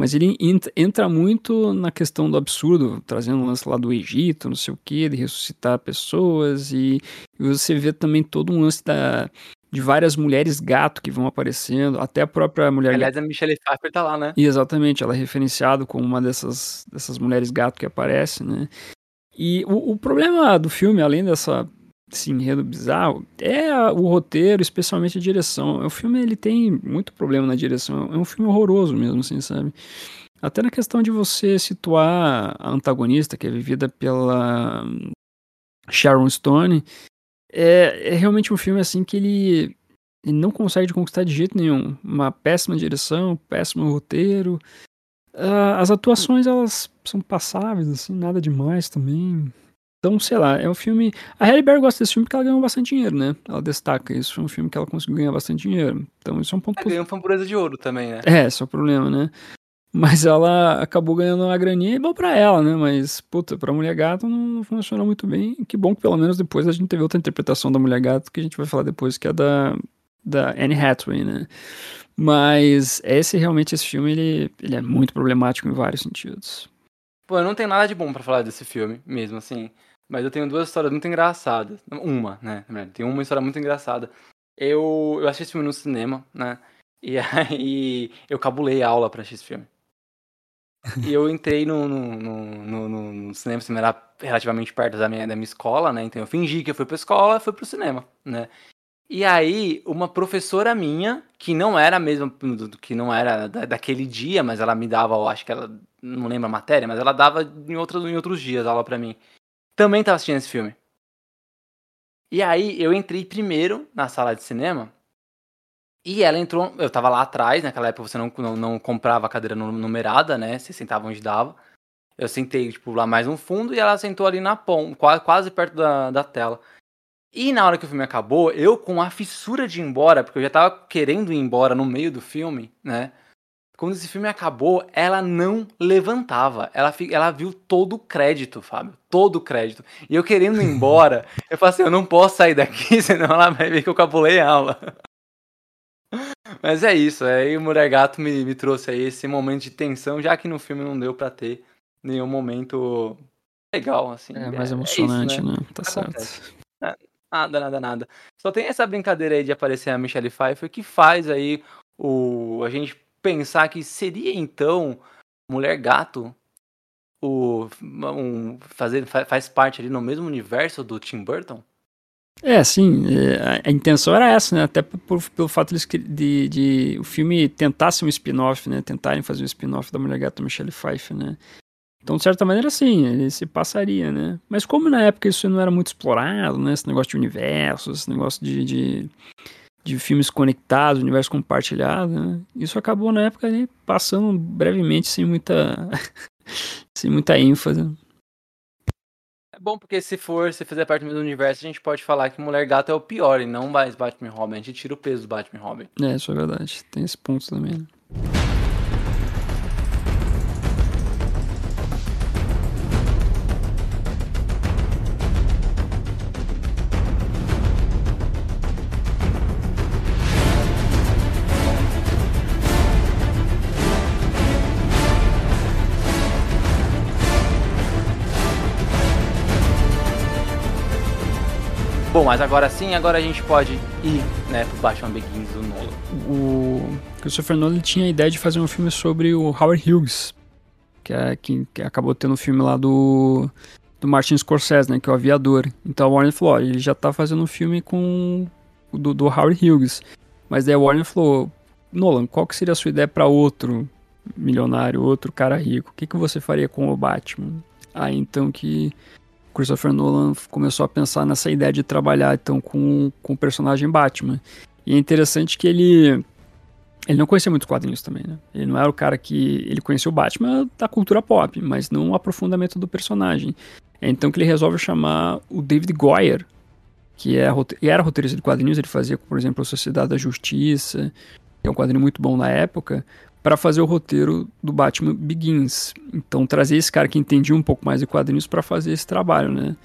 mas ele entra muito na questão do absurdo, trazendo um lance lá do Egito, não sei o que, de ressuscitar pessoas, e, e você vê também todo um lance da, de várias mulheres gato que vão aparecendo, até a própria mulher Aliás, a Michelle Pfeiffer tá lá, né? E exatamente, ela é referenciada como uma dessas, dessas mulheres gato que aparece, né? E o, o problema do filme, além dessa esse enredo bizarro é o roteiro, especialmente a direção. O filme ele tem muito problema na direção. É um filme horroroso mesmo, assim, sabe? Até na questão de você situar a antagonista, que é vivida pela Sharon Stone, é, é realmente um filme assim que ele, ele não consegue conquistar de jeito nenhum. Uma péssima direção, péssimo roteiro. Uh, as atuações elas são passáveis, assim, nada demais também. Então, sei lá, é um filme. A Halle Berry gosta desse filme porque ela ganhou bastante dinheiro, né? Ela destaca isso. Foi um filme que ela conseguiu ganhar bastante dinheiro. Então, isso é um ponto. Ela ganhou uma de ouro também, né? É, esse é o problema, né? Mas ela acabou ganhando uma graninha e bom pra ela, né? Mas, puta, pra Mulher Gato não funcionou muito bem. Que bom que pelo menos depois a gente teve outra interpretação da Mulher Gato que a gente vai falar depois, que é da, da Anne Hathaway, né? Mas esse realmente, esse filme, ele, ele é muito problemático em vários sentidos. Pô, não tenho nada de bom para falar desse filme, mesmo assim. Mas eu tenho duas histórias muito engraçadas. Uma, né? Tem uma história muito engraçada. Eu, eu assisti esse filme no cinema, né? *laughs* E aí eu cabulei a aula pra assistir esse filme. E eu entrei no, no, no, no, cinema, o cinema era relativamente perto da minha, da minha escola, né? Então eu fingi que eu fui pra escola e fui pro cinema, né? E aí, uma professora minha, que não era mesmo, que não era da, daquele dia, mas ela me dava, acho que ela, não lembro a matéria, mas ela dava em outros, em outros dias aula pra mim também tava assistindo esse filme. E aí eu entrei primeiro na sala de cinema. E ela entrou. Eu tava lá atrás, naquela época você não, não, não comprava cadeira numerada, né? Você sentava onde dava. Eu sentei, tipo, lá mais no fundo e ela sentou ali na ponta, quase, quase perto da, da tela. E na hora que o filme acabou, eu com a fissura de ir embora, porque eu já tava querendo ir embora no meio do filme, né? Quando esse filme acabou, ela não levantava. Ela, ela viu todo o crédito, Fábio. Todo o crédito. E eu querendo ir embora, *laughs* eu falei assim, eu não posso sair daqui, *laughs* senão ela vai ver que eu cabulei a aula. *laughs* Mas é isso, aí o Mulher Gato me, me trouxe aí esse momento de tensão, já que no filme não deu para ter nenhum momento legal, assim. É mais emocionante, é isso, né? né? Tá certo. É, nada, nada, nada. Só tem essa brincadeira aí de aparecer a Michelle Pfeiffer que faz aí o a gente pensar que seria então Mulher Gato o, um, fazer, faz parte ali no mesmo universo do Tim Burton? É, sim, é, a intenção era essa, né? Até por, pelo fato de, de, de, o filme tentar ser um spin-off, né? Tentarem fazer um spin-off da Mulher Gata Michelle Pfeiffer, né? Então, de certa maneira, sim, ele se passaria, né? Mas como na época isso não era muito explorado, né? Esse negócio de universos, esse negócio de, de, de filmes conectados, universo compartilhado, né? Isso acabou na época ali passando brevemente, sem muita, *laughs* sem muita ênfase. É bom porque se for, se fizer parte do mesmo universo, a gente pode falar que Mulher Gato é o pior e não mais Batman Robin. A gente tira o peso do Batman Robin. É, isso é verdade. Tem esse ponto também, né? Mas agora sim, agora a gente pode ir, né, pro Batman Begins do Nolan. O Christopher Nolan tinha a ideia de fazer um filme sobre o Howard Hughes, que, é, que, que acabou tendo o um filme lá do, do Martin Scorsese, né, que é o Aviador. Então a Warner falou, ó, ele já tá fazendo um filme com do, do Howard Hughes. Mas daí a Warner falou, Nolan, qual que seria a sua ideia para outro milionário, outro cara rico? O que, que você faria com o Batman? Aí então que Christopher Nolan começou a pensar nessa ideia de trabalhar então com, com o personagem Batman. E é interessante que ele ele não conhecia muitos quadrinhos também, né? Ele não era o cara que ele conhecia o Batman da cultura pop, mas não o aprofundamento do personagem. É então que ele resolve chamar o David Goyer, que é, era roteirista de quadrinhos, ele fazia, por exemplo, a Sociedade da Justiça, que é um quadrinho muito bom na época, para fazer o roteiro do Batman Begins. Então trazer esse cara que entendia um pouco mais de quadrinhos para fazer esse trabalho, né?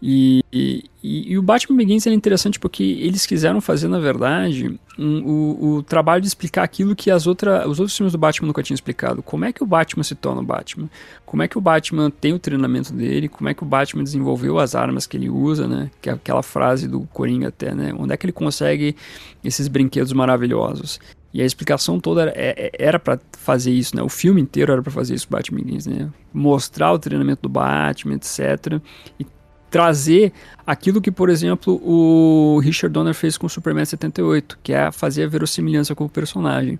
E, e, e, o Batman Begins é interessante porque eles quiseram fazer, na verdade, um, o, o, trabalho de explicar aquilo que as outra, os outros filmes do Batman nunca tinham explicado. Como é que o Batman se torna o Batman? Como é que o Batman tem o treinamento dele? Como é que o Batman desenvolveu as armas que ele usa, né? Que é aquela frase do Coringa até, né? Onde é que ele consegue esses brinquedos maravilhosos? E a explicação toda era para fazer isso, né? O filme inteiro era para fazer isso, Batman Begins, né? Mostrar o treinamento do Batman, etc. E trazer aquilo que, por exemplo, o Richard Donner fez com o Superman 78, que é fazer a verossimilhança com o personagem.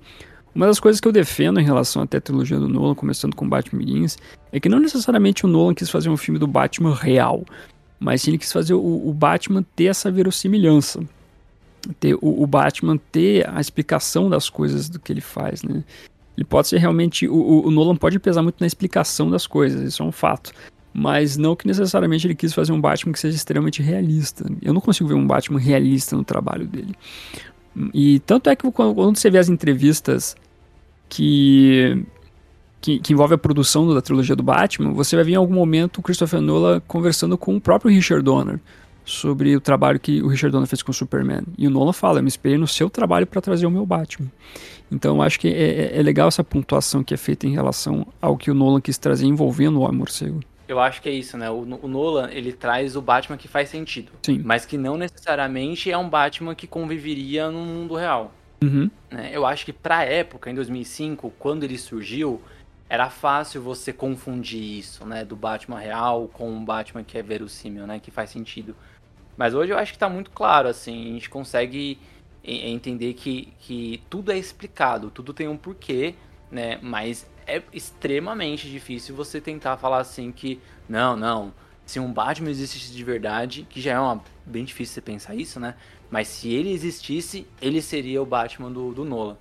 Uma das coisas que eu defendo em relação até à trilogia do Nolan, começando com Batman Begins, é que não necessariamente o Nolan quis fazer um filme do Batman real, mas sim ele quis fazer o, o Batman ter essa verossimilhança ter o, o, Batman ter a explicação das coisas do que ele faz, né? Ele pode ser realmente. O, o, Nolan pode pesar muito na explicação das coisas, isso é um fato. Mas não que necessariamente ele quis fazer um Batman que seja extremamente realista. Eu não consigo ver um Batman realista no trabalho dele. E tanto é que quando você vê as entrevistas que, que, que envolve a produção da trilogia do Batman, você vai ver em algum momento o Christopher Nolan conversando com o próprio Richard Donner sobre o trabalho que o Richard Donner fez com o Superman. E o Nolan fala, eu me esperei no seu trabalho para trazer o meu Batman. Então acho que é, é, é, legal essa pontuação que é feita em relação ao que o Nolan quis trazer envolvendo o Homem Morcego. Eu acho que é isso, né? O, o, Nolan, ele traz o Batman que faz sentido. Sim. Mas que não necessariamente é um Batman que conviveria no mundo real. Uhum. Né? Eu acho que pra época, em 2005, quando ele surgiu, era fácil você confundir isso, né? Do Batman real com um Batman que é verossímil, né? Que faz sentido. Mas hoje eu acho que está muito claro, assim, a gente consegue entender que, que tudo é explicado, tudo tem um porquê, né? Mas é extremamente difícil você tentar falar assim que, não, não, se um Batman existisse de verdade, que já é uma, bem difícil você pensar isso, né? Mas se ele existisse, ele seria o Batman do, do Nolan.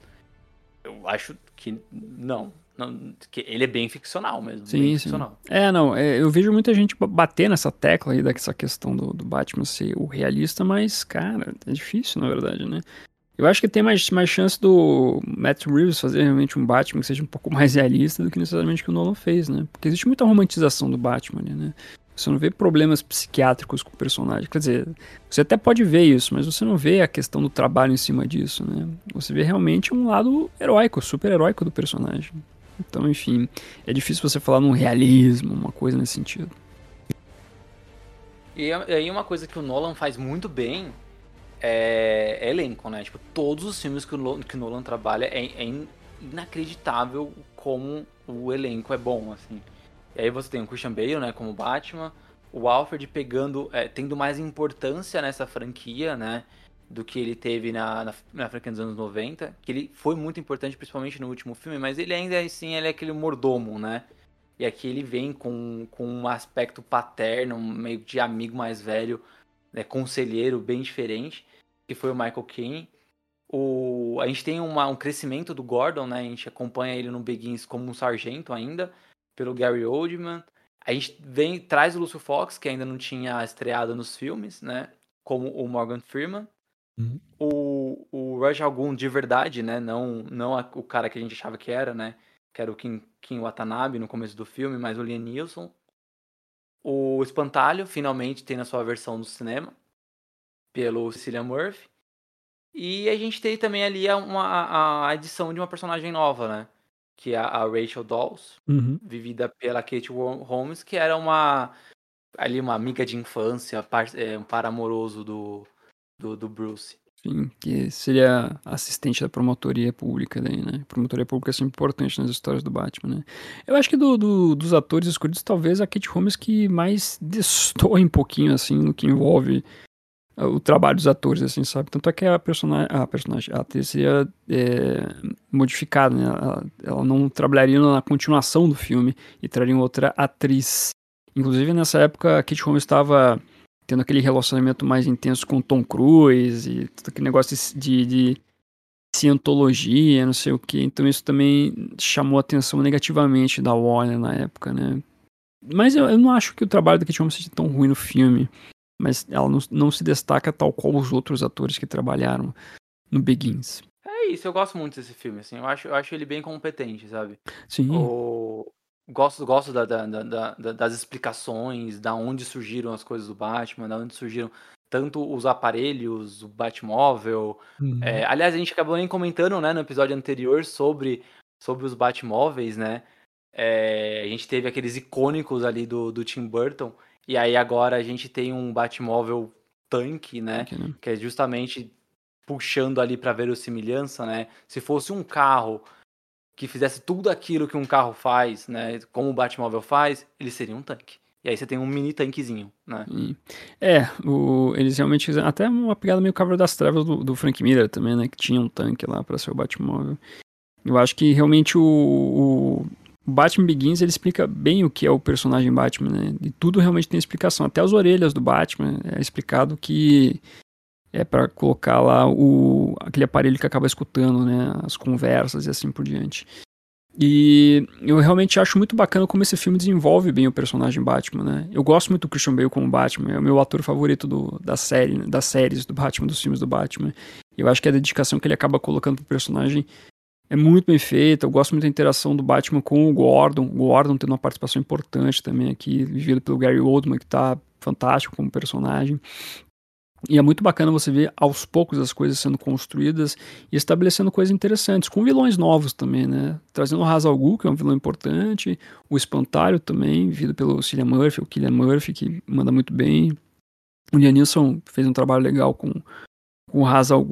Eu acho que não, não, ele é bem ficcional mesmo. Sim, sim. Ficcional. É, não, é, eu vejo muita gente bater nessa tecla aí dessa questão do, do, Batman ser o realista, mas, cara, é difícil, na verdade, né? Eu acho que tem mais, mais chance do Matt Reeves fazer realmente um Batman que seja um pouco *laughs* mais realista do que necessariamente que o Nolan fez, né? Porque existe muita romantização do Batman né? Você não vê problemas psiquiátricos com o personagem. Quer dizer, você até pode ver isso, mas você não vê a questão do trabalho em cima disso, né? Você vê realmente um lado heróico, super heróico do personagem. Então, enfim, é difícil você falar num realismo, uma coisa nesse sentido. E aí uma coisa que o Nolan faz muito bem é, é elenco, né? Tipo, todos os filmes que o Nolan, que o Nolan trabalha é, é inacreditável como o elenco é bom, assim. E aí você tem o Christian Bale, né, como Batman, o Alfred pegando, é, tendo mais importância nessa franquia, né, do que ele teve na, na, na, dos anos 90, que ele foi muito importante, principalmente no último filme, mas ele ainda assim ele é aquele mordomo, né? E aqui ele vem com, com um aspecto paterno, meio de amigo mais velho, né, conselheiro, bem diferente, que foi o Michael Caine. O, a gente tem uma, um crescimento do Gordon, né? A gente acompanha ele no Begins como um sargento ainda, pelo Gary Oldman. A gente vem, traz o Lúcio Fox, que ainda não tinha estreado nos filmes, né? Como o Morgan Freeman. Uhum. O, o Raj Algum de verdade, né? Não, não a, o cara que a gente achava que era, né? Que era o Kim, Kim Watanabe no começo do filme, mas o Liam Neeson. O Espantalho, finalmente, tem na sua versão do cinema. Pelo Cillian Murphy. E a gente tem também ali uma, a edição de uma personagem nova, né? Que é a Rachel Dawes, uhum. vivida pela Kate Holmes, que era uma ali uma amiga de infância, é, um par amoroso do, do, do Bruce. Sim, que seria assistente da promotoria pública daí, né? Promotoria pública é sempre importante nas histórias do Batman, né? Eu acho que do, do, dos atores escolhidos, talvez a Kate Holmes que mais *laughs* destoa um pouquinho, assim, no que envolve o trabalho dos atores, assim, sabe? Tanto é que a personagem, a, personagem, a atriz seria é, modificada, né? Ela, ela, não trabalharia na continuação do filme e traria outra atriz. Inclusive, nessa época, a Kate Holmes estava tendo aquele relacionamento mais intenso com Tom Cruise e todo aquele negócio de, de cientologia, não sei o que. Então isso também chamou a atenção negativamente da Warner na época, né? Mas eu, eu não acho que o trabalho da Kate Holmes seja tão ruim no filme. Mas ela não, não se destaca tal qual os outros atores que trabalharam no Begins. É isso, eu gosto muito desse filme, assim. Eu acho, eu acho ele bem competente, sabe? Sim. O, Gosto, gosto da, da, da, das explicações, da onde surgiram as coisas do Batman, da onde surgiram tanto os aparelhos, o Batmóvel. Uhum. É, aliás, a gente acabou nem comentando né, no episódio anterior sobre, sobre os Batmóveis, né? É, a gente teve aqueles icônicos ali do, do Tim Burton. E aí agora a gente tem um Batmóvel tanque, né? né? Que é justamente puxando ali para ver o semelhança, né? Se fosse um carro que fizesse tudo aquilo que um carro faz, né? Como o Batmóvel faz, ele seria um tanque. E aí você tem um mini tanquezinho, né? É, o, eles realmente fizeram até uma pegada meio Cavaleiro das Trevas do, do, Frank Miller também, né? Que tinha um tanque lá para ser o Batmóvel. Eu acho que realmente o, o, Batman Begins ele explica bem o que é o personagem Batman, né? E tudo realmente tem explicação. Até as orelhas do Batman é explicado que é para colocar lá o, aquele aparelho que acaba escutando né, as conversas e assim por diante. E eu realmente acho muito bacana como esse filme desenvolve bem o personagem Batman, né? Eu gosto muito do Christian Bale como Batman, é o meu ator favorito do, da série, das séries do Batman, dos filmes do Batman. Eu acho que a dedicação que ele acaba colocando pro personagem é muito bem feita. Eu gosto muito da interação do Batman com o Gordon. O Gordon tendo uma participação importante também aqui, vivido pelo Gary Oldman, que tá fantástico como personagem. E é muito bacana você ver aos poucos as coisas sendo construídas e estabelecendo coisas interessantes, com vilões novos também, né? Trazendo o Hazal que é um vilão importante, o Espantalho também, vivido pelo Cillian Murphy, o Killian Murphy, que manda muito bem. O Liam fez um trabalho legal com, com o Hazal.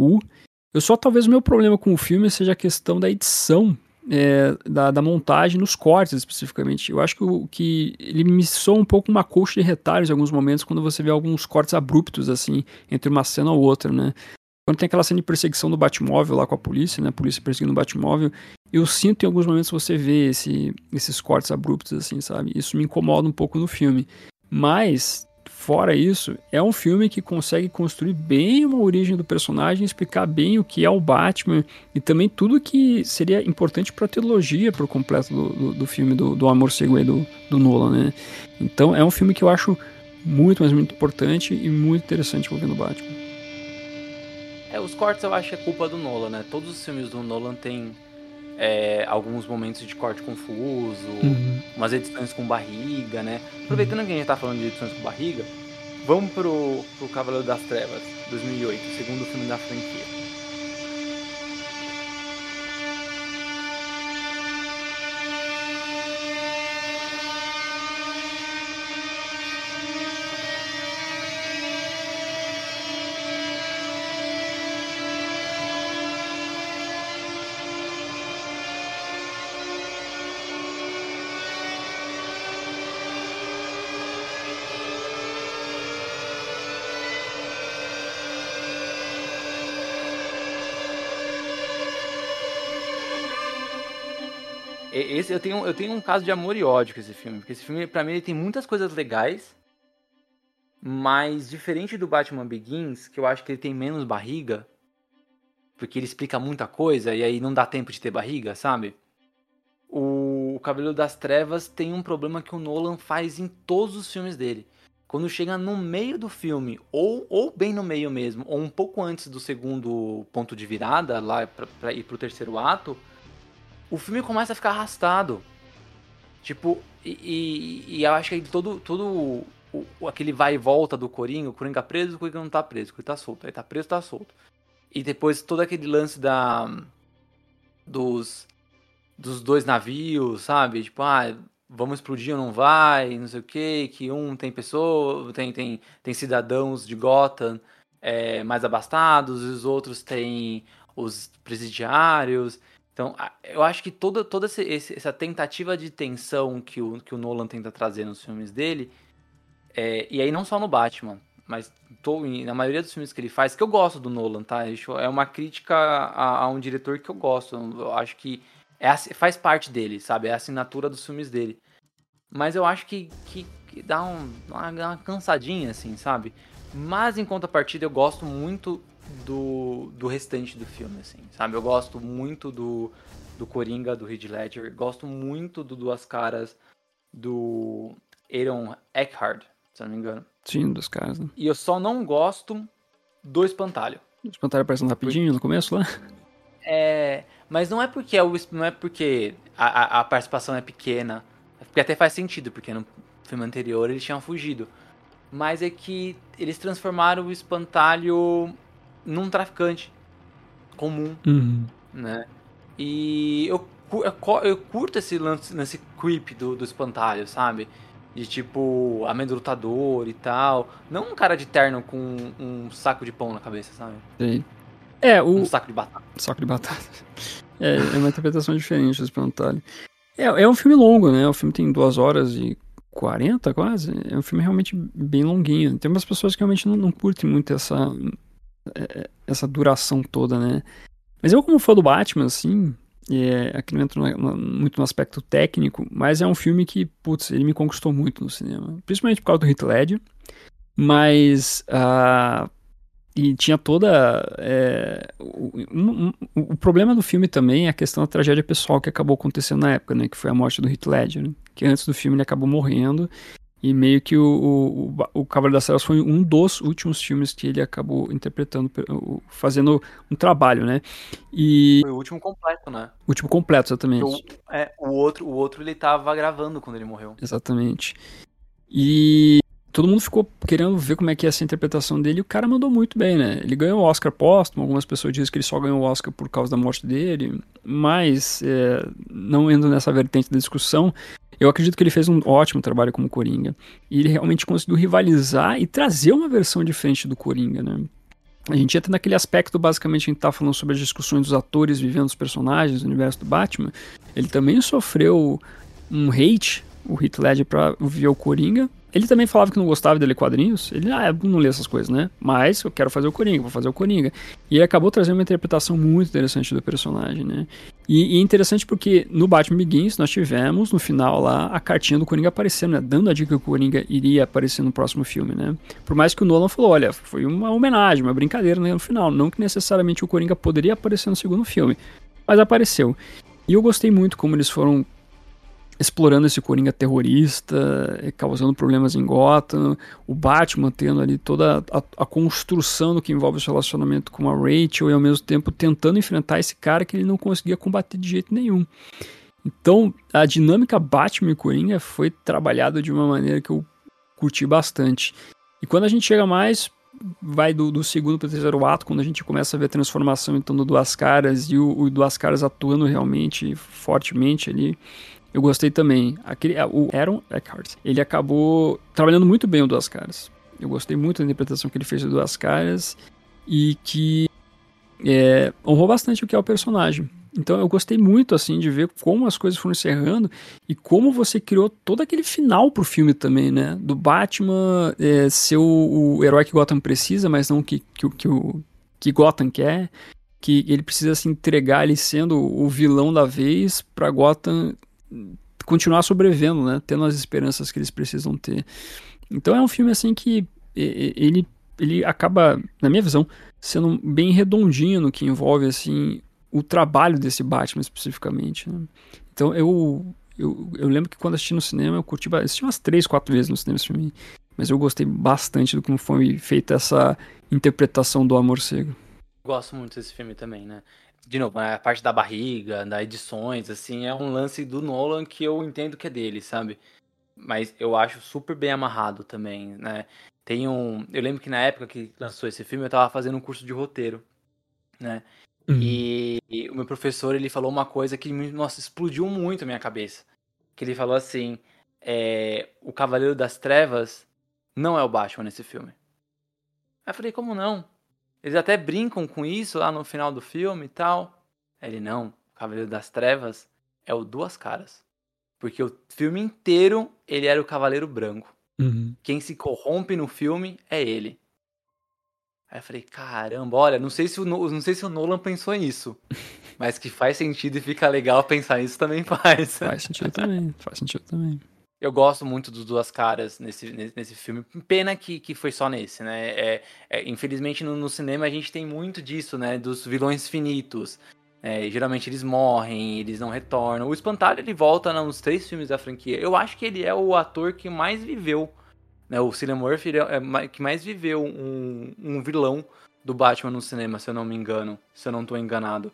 Eu só talvez o meu problema com o filme seja a questão da edição é, da, da, montagem nos cortes especificamente. Eu acho que, o, que ele me soa um pouco uma coxa de retalhos em alguns momentos quando você vê alguns cortes abruptos assim entre uma cena ou outra, né? Quando tem aquela cena de perseguição do Batmóvel lá com a polícia, né? A polícia perseguindo o Batmóvel, eu sinto em alguns momentos você vê esse, esses cortes abruptos assim, sabe? Isso me incomoda um pouco no filme. Mas Fora isso, é um filme que consegue construir bem uma origem do personagem, explicar bem o que é o Batman e também tudo que seria importante para a trilogia, para o completo do, do, do, filme do, do Amor Cego do, do Nolan, né? Então é um filme que eu acho muito, mas muito importante e muito interessante envolvendo o Batman. É, os cortes eu acho que é culpa do Nolan, né? Todos os filmes do Nolan têm é, alguns momentos de corte confuso, uhum. umas edições com barriga, né? Aproveitando que a gente tá falando de edições com barriga, vamos pro, pro Cavaleiro das Trevas, 2008, segundo filme da franquia. Esse eu tenho, eu tenho um caso de amor e ódio com esse filme. Porque esse filme, pra mim, ele tem muitas coisas legais. Mas diferente do Batman Begins, que eu acho que ele tem menos barriga. Porque ele explica muita coisa e aí não dá tempo de ter barriga, sabe? O, o Cabelo das Trevas tem um problema que o Nolan faz em todos os filmes dele. Quando chega no meio do filme, ou, ou bem no meio mesmo, ou um pouco antes do segundo ponto de virada, lá pra ir pro terceiro ato, o filme começa a ficar arrastado. Tipo, e, e, e eu acho que todo, todo o, aquele vai e volta do Coringa, o Coringa preso, o Coringa não tá preso, o Coringa tá solto. Aí tá preso, tá solto. E depois todo aquele lance da. dos. dos dois navios, sabe? Tipo, ah, vamos explodir ou não vai, não sei o que, que um tem pessoa, tem, tem, tem cidadãos de Gotham é, mais abastados, e os outros têm os presidiários. Então, eu acho que toda, toda essa tentativa de tensão que o, que o Nolan tenta trazer nos filmes dele, é, e aí não só no Batman, mas tô, na maioria dos filmes que ele faz, que eu gosto do Nolan, tá? É uma crítica a, a um diretor que eu gosto. Eu acho que é, faz parte dele, sabe? É a assinatura dos filmes dele. Mas eu acho que, que, que dá, um, uma, uma cansadinha, assim, sabe? Mas em contrapartida, eu gosto muito do, do restante do filme, assim, sabe? Eu gosto muito do, do Coringa, do Heath Ledger, gosto muito do Duas Caras do Aaron Eckhart, se não me engano. Sim, dos caras, né? E eu só não gosto do Espantalho. O Espantalho aparecendo rapidinho no começo lá? É, mas não é porque é o, não é porque a, a, a participação é pequena, porque até faz sentido, porque no filme anterior eles tinham fugido. Mas é que eles transformaram o espantalho num traficante comum, uhum. né? E eu, eu, curto esse lance, nesse creep do, do espantalho, sabe? De tipo, amedrontador e tal. Não um cara de terno com um saco de pão na cabeça, sabe? Sim. É, o... Um saco de batata. Saco de batata. *laughs* É, é uma interpretação diferente do espantalho. É, é um filme longo, né? O filme tem duas horas e 40 quase. É um filme realmente bem longuinho. Tem umas pessoas que realmente não, não curtem muito essa, essa duração toda, né? Mas eu, como fã do Batman, assim, é, aqui não entro no, muito no aspecto técnico, mas é um filme que, putz, ele me conquistou muito no cinema. Principalmente por causa do Heath Ledger. Mas, uh, e tinha toda. É, o, um, um, o, problema do filme também é a questão da tragédia pessoal que acabou acontecendo na época, né? Que foi a morte do Heath Ledger. Né? Que antes do filme ele acabou morrendo. E meio que o, o, o Cavaleiro das Trevas foi um dos últimos filmes que ele acabou interpretando, fazendo um trabalho, né? E... Foi o último completo, né? O último completo, exatamente. O, é, o, outro, o outro ele tava gravando quando ele morreu. Exatamente. E todo mundo ficou querendo ver como é que ia ser a interpretação dele e o cara mandou muito bem, né? Ele ganhou o Oscar póstumo, algumas pessoas dizem que ele só ganhou o Oscar por causa da morte dele, mas é, não indo nessa vertente da discussão, eu acredito que ele fez um ótimo trabalho como Coringa. E ele realmente conseguiu rivalizar e trazer uma versão diferente do Coringa, né? A gente entra naquele aspecto, basicamente, a gente tá falando sobre as discussões dos atores vivendo os personagens do universo do Batman. Ele também sofreu um hate, o Heath Ledger, pra ver o Coringa, ele também falava que não gostava de ler quadrinhos. Ele, ah, não lê essas coisas, né? Mas eu quero fazer o Coringa, vou fazer o Coringa. E ele acabou trazendo uma interpretação muito interessante do personagem, né? E, e interessante porque no Batman Begins nós tivemos no final lá a cartinha do Coringa aparecendo, né? Dando a dica que o Coringa iria aparecer no próximo filme, né? Por mais que o Nolan falou, olha, foi uma homenagem, uma brincadeira né, no final. Não que necessariamente o Coringa poderia aparecer no segundo filme, mas apareceu. E eu gostei muito como eles foram explorando esse Coringa terrorista, eh, causando problemas em Gotham, o Batman tendo ali toda a, a, construção do que envolve o relacionamento com a Rachel e ao mesmo tempo tentando enfrentar esse cara que ele não conseguia combater de jeito nenhum. Então, a dinâmica Batman e Coringa foi trabalhada de uma maneira que eu curti bastante. E quando a gente chega mais, vai do, do segundo para o terceiro ato, quando a gente começa a ver a transformação então do Duas Caras e o, o Duas Caras atuando realmente fortemente ali, eu gostei também. Aquele, o Aaron Eckhart, ele acabou trabalhando muito bem o Duas Caras. Eu gostei muito da interpretação que ele fez do Duas Caras e que é, honrou bastante o que é o personagem. Então eu gostei muito assim de ver como as coisas foram encerrando e como você criou todo aquele final pro filme também, né? Do Batman é, ser o, o, herói que Gotham precisa, mas não que, que, que, o, que Gotham quer. Que ele precisa se entregar ali sendo o vilão da vez pra Gotham continuar sobrevivendo, né? Tendo as esperanças que eles precisam ter. Então é um filme assim que ele, ele acaba, na minha visão, sendo bem redondinho no que envolve assim o trabalho desse Batman especificamente. Né? Então eu, eu, eu lembro que quando assisti no cinema eu curti, assisti umas três, quatro vezes no cinema esse filme, mas eu gostei bastante do como foi feita essa interpretação do amor cego. Gosto muito desse filme também, né? De novo, a parte da barriga, das edições, assim, é um lance do Nolan que eu entendo que é dele, sabe? Mas eu acho super bem amarrado também, né? Tem um. Eu lembro que na época que lançou esse filme, eu tava fazendo um curso de roteiro, né? Uhum. E, e, o meu professor, ele falou uma coisa que, nossa, explodiu muito a minha cabeça. Que ele falou assim: é, o Cavaleiro das Trevas não é o Batman nesse filme. Aí eu falei, como não? Eles até brincam com isso lá no final do filme e tal. Ele, não, o Cavaleiro das Trevas é o Duas Caras. Porque o filme inteiro ele era o Cavaleiro Branco. Uhum. Quem se corrompe no filme é ele. Aí eu falei, caramba, olha, não sei se o, não sei se o Nolan pensou nisso. *laughs* mas que faz sentido e fica legal pensar nisso também faz. Faz sentido também, faz sentido também. Eu gosto muito dos Duas Caras nesse, nesse filme. Pena que, que foi só nesse, né? É, é, infelizmente no, no, cinema a gente tem muito disso, né? Dos vilões finitos. É, geralmente eles morrem, eles não retornam. O Espantalho ele volta nos três filmes da franquia. Eu acho que ele é o ator que mais viveu. Né? O Cillian Murphy é, é que mais viveu um, um vilão do Batman no cinema, se eu não me engano. Se eu não estou enganado.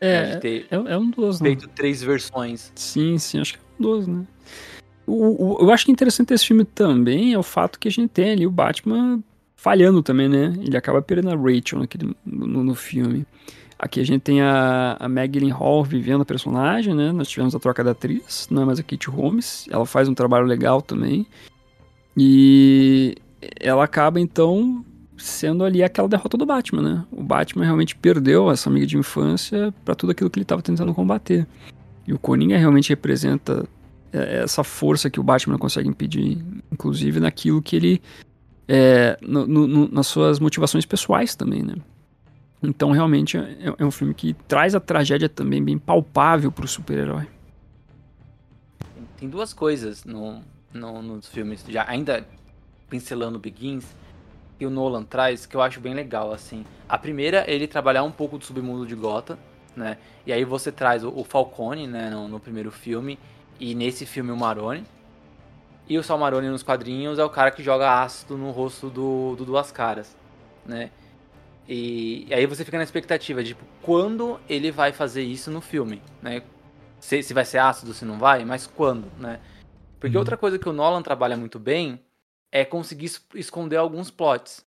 É, é, é, um dos, né? Feito três versões. Sim, sim, acho que é um dos, né? O, o, eu acho que interessante esse filme também é o fato que a gente tem ali o Batman falhando também, né? Ele acaba perdendo a Rachel naquele, no, no filme. Aqui a gente tem a, a Magdalene Hall vivendo a personagem, né? Nós tivemos a troca da atriz, não é mais a Kate Holmes. Ela faz um trabalho legal também. E ela acaba então sendo ali aquela derrota do Batman, né? O Batman realmente perdeu essa amiga de infância para tudo aquilo que ele estava tentando combater. E o Coringa realmente representa é, essa força que o Batman consegue impedir, inclusive naquilo que ele. É, no, no, nas suas motivações pessoais também, né? Então, realmente, é, é um filme que traz a tragédia também bem palpável pro super-herói. Tem duas coisas no, no, nos filmes, já ainda pincelando Begins, que o Nolan traz, que eu acho bem legal, assim. A primeira é ele trabalhar um pouco do submundo de Gotham, né? E aí você traz o, o Falcone, né, no, no primeiro filme, e nesse filme o Maroni. E o Sal Maroni nos quadrinhos é o cara que joga ácido no rosto do, do Duas Caras, né? E, e, aí você fica na expectativa de tipo, quando ele vai fazer isso no filme, né? Se, se vai ser ácido, se não vai, mas quando, né? Porque uhum. outra coisa que o Nolan trabalha muito bem é conseguir esconder alguns plots.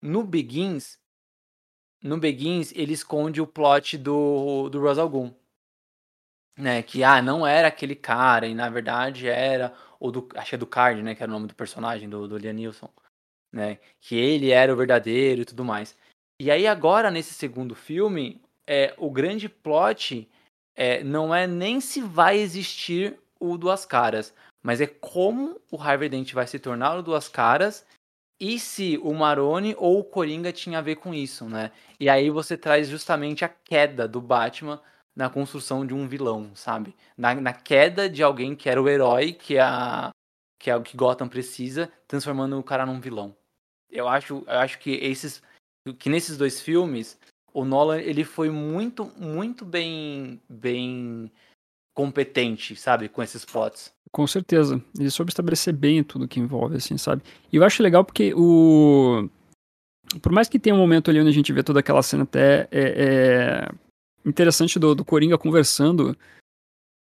No Begins, no Begins ele esconde o plot do, do al Ghul né, que ah, não era aquele cara, e na verdade era, ou do, acho que é do Card, né, que era o nome do personagem do, do Liam Neeson, né, que ele era o verdadeiro e tudo mais. E aí agora, nesse segundo filme, é, o grande plot é, não é nem se vai existir o Duas Caras, mas é como o Harvey Dent vai se tornar o Duas Caras e se o Maroni ou o Coringa tinha a ver com isso, né? E aí você traz justamente a queda do Batman na construção de um vilão, sabe? Na, na queda de alguém que era o herói, que a, que é o que Gotham precisa, transformando o cara num vilão. Eu acho, eu acho que esses que nesses dois filmes o Nolan ele foi muito muito bem bem competente, sabe, com esses plots. Com certeza. Ele soube estabelecer bem tudo que envolve, assim, sabe? E eu acho legal porque o. Por mais que tenha um momento ali onde a gente vê toda aquela cena até é, é interessante do, do Coringa conversando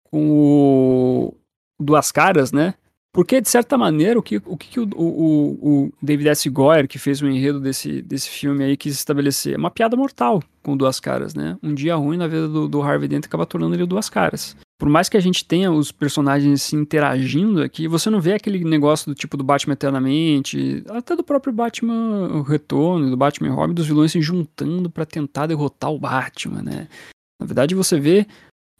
com o Duas Caras, né? Porque, de certa maneira, o que o, que o, o, o David S. Goyer, que fez o enredo desse, desse filme aí, quis estabelecer? É uma piada mortal com Duas Caras, né? Um dia ruim na vida do, do Harvey Dent acaba tornando ele Duas Caras. Por mais que a gente tenha os personagens se interagindo aqui, você não vê aquele negócio do tipo do Batman Eternamente, até do próprio Batman o Retorno, do Batman Robin, dos vilões se juntando para tentar derrotar o Batman, né? Na verdade, você vê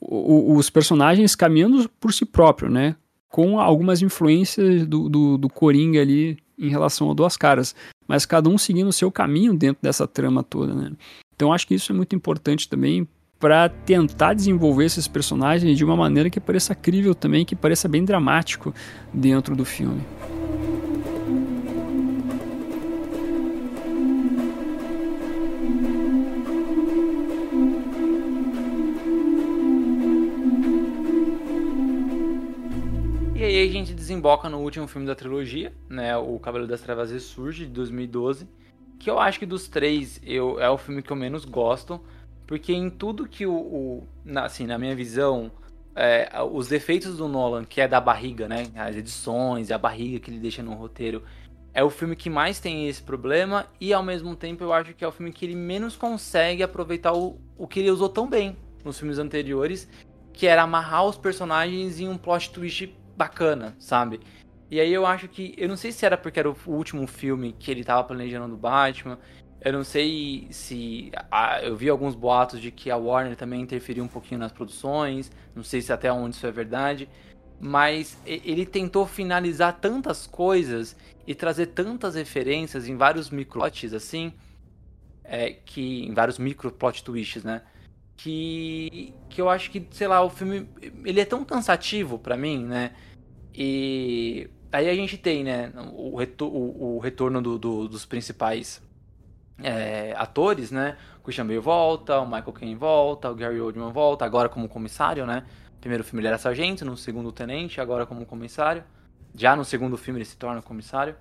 o, os personagens caminhando por si próprio, né? Com algumas influências do, do, do Coringa ali em relação a Duas Caras. Mas cada um seguindo o seu caminho dentro dessa trama toda, né? Então acho que isso é muito importante também para tentar desenvolver esses personagens de uma maneira que pareça crível também, que pareça bem dramático dentro do filme. E aí a gente desemboca no último filme da trilogia, né, o Cavaleiro das Trevas Ressurge, de 2012, que eu acho que dos três eu, é o filme que eu menos gosto, porque em tudo que o, o na, assim, na minha visão, é, os defeitos do Nolan, que é da barriga, né, as edições, a barriga que ele deixa no roteiro, é o filme que mais tem esse problema e ao mesmo tempo eu acho que é o filme que ele menos consegue aproveitar o, o que ele usou tão bem nos filmes anteriores, que era amarrar os personagens em um plot twist bacana, sabe? E aí eu acho que. Eu não sei se era porque era o último filme que ele tava planejando do Batman. Eu não sei se. A, eu vi alguns boatos de que a Warner também interferiu um pouquinho nas produções. Não sei se até onde isso é verdade. Mas ele tentou finalizar tantas coisas e trazer tantas referências em vários microplots assim. É, que, em vários micro plot twists, né? Que, que eu acho que, sei lá, o filme. Ele é tão cansativo para mim, né? E aí a gente tem, né, o, retor o, o retorno do, do, dos principais é, atores, né? O Christian Bale volta, o Michael Caine volta, o Gary Oldman volta, agora como comissário, né? Primeiro filme ele era sargento, no segundo tenente, agora como comissário. Já no segundo filme ele se torna comissário.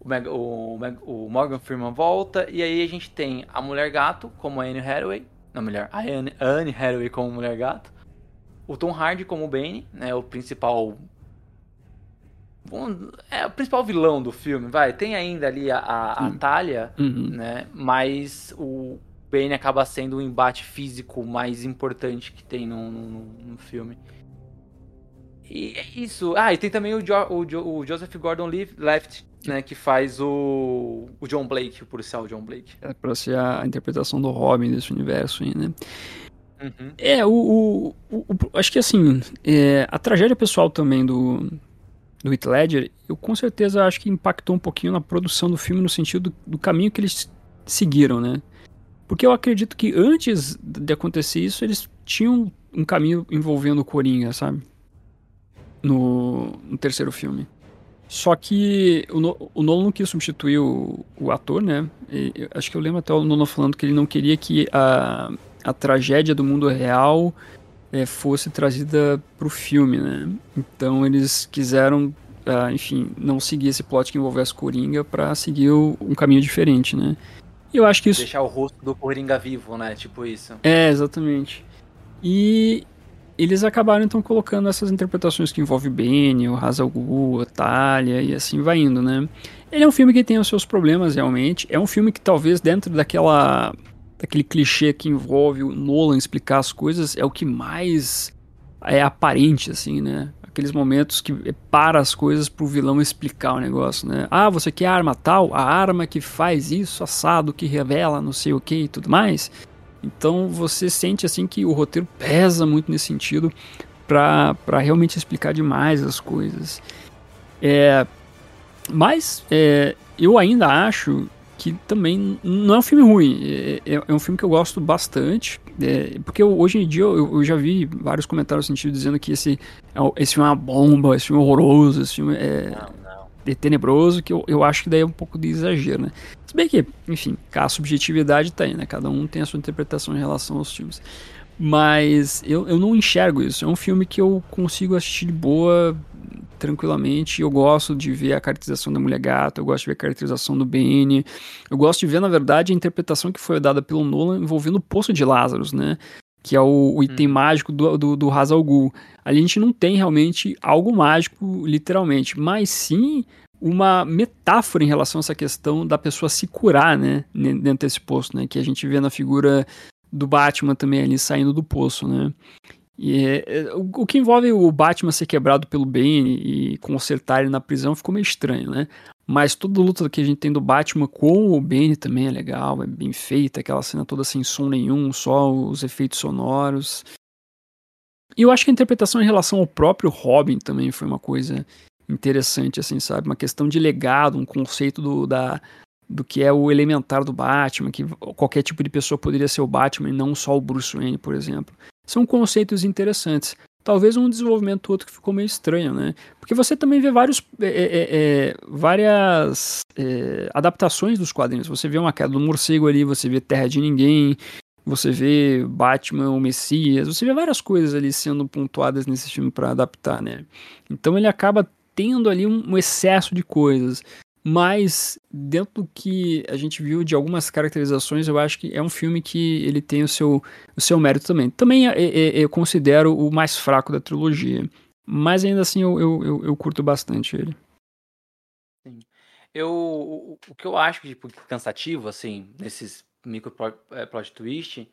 O, Meg o, Meg o Morgan Freeman volta, e aí a gente tem a Mulher Gato como a Anne Hathaway, não, melhor, a Anne, a Anne Hathaway como Mulher Gato. O Tom Hardy como Bane, né, o principal é o principal vilão do filme, vai. Tem ainda ali a, a, a Talia, uhum. né? Mas o Bane acaba sendo o embate físico mais importante que tem no, no, no filme. E é isso. Ah, e tem também o, jo, o, jo, o Joseph Gordon-Levitt, né? Que faz o, o John Blake, o policial John Blake. É pra ser a interpretação do Robin desse universo aí, né? Uhum. É, o, o, o, Acho que assim, é, a tragédia pessoal também do, do Heath Ledger, eu com certeza acho que impactou um pouquinho na produção do filme no sentido do, caminho que eles seguiram, né? Porque eu acredito que antes de acontecer isso, eles tinham um caminho envolvendo o Coringa, sabe? No, no terceiro filme. Só que o, o Nolan não quis substituir o, o ator, né? E, acho que eu lembro até o Nolan falando que ele não queria que a, a tragédia do mundo real é, fosse trazida para o filme, né? Então eles quiseram, uh, enfim, não seguir esse plot que envolvesse Coringa para seguir o, um caminho diferente, né? E eu acho que isso... Deixar o rosto do Coringa vivo, né? Tipo isso. É, exatamente. E eles acabaram então colocando essas interpretações que envolvem Benny, o Hazal Ghul, a Talia e assim vai indo, né? Ele é um filme que tem os seus problemas realmente. É um filme que talvez dentro daquela aquele clichê que envolve o Nolan explicar as coisas é o que mais é aparente, assim, né? Aqueles momentos que para as coisas pro vilão explicar o negócio, né? Ah, você quer arma tal? A arma que faz isso, assado, que revela não sei o que e tudo mais. Então você sente assim que o roteiro pesa muito nesse sentido para realmente explicar demais as coisas. É, mas é, eu ainda acho que também não é um filme ruim, é, é, é um filme que eu gosto bastante, é, porque eu, hoje em dia eu, eu, já vi vários comentários no sentido dizendo que esse, é esse filme é uma bomba, esse filme é horroroso, esse filme é, não, não. tenebroso, que eu, eu acho que daí é um pouco de exagero, né? Se bem que, enfim, a subjetividade tá aí, né? Cada um tem a sua interpretação em relação aos filmes. Mas eu, eu não enxergo isso. É um filme que eu consigo assistir de boa, tranquilamente. Eu gosto de ver a caracterização da mulher gata, eu gosto de ver a caracterização do Benny. Eu gosto de ver, na verdade, a interpretação que foi dada pelo Nolan envolvendo o Poço de Lázaros, né? Que é o, o item hum. mágico do, do, do Hazal Ghul. Ali a gente não tem realmente algo mágico, literalmente, mas sim uma metáfora em relação a essa questão da pessoa se curar, né? Dentro desse poço, né? Que a gente vê na figura do Batman também ali saindo do poço, né? E é, é, o, que envolve o Batman ser quebrado pelo Bane e consertar ele na prisão ficou meio estranho, né? Mas toda a luta que a gente tem do Batman com o Bane também é legal, é bem feita, aquela cena toda sem som nenhum, só os efeitos sonoros. E eu acho que a interpretação em relação ao próprio Robin também foi uma coisa interessante, assim, sabe? Uma questão de legado, um conceito do, da, do que é o elementar do Batman, que qualquer tipo de pessoa poderia ser o Batman e não só o Bruce Wayne, por exemplo. São conceitos interessantes. Talvez um desenvolvimento outro que ficou meio estranho, né? Porque você também vê vários, é, é, é, várias é, adaptações dos quadrinhos. Você vê uma queda do morcego ali, você vê Terra de Ninguém, você vê Batman, o Messias, você vê várias coisas ali sendo pontuadas nesse filme para adaptar, né? Então ele acaba tendo ali um excesso de coisas mas dentro do que a gente viu de algumas caracterizações, eu acho que é um filme que ele tem o seu, o seu mérito também. Também é, é, é eu considero o mais fraco da trilogia, mas ainda assim eu, eu, eu, eu curto bastante ele. Sim. Eu, o, o que eu acho tipo, cansativo, assim, nesses micro plot, é, plot twist,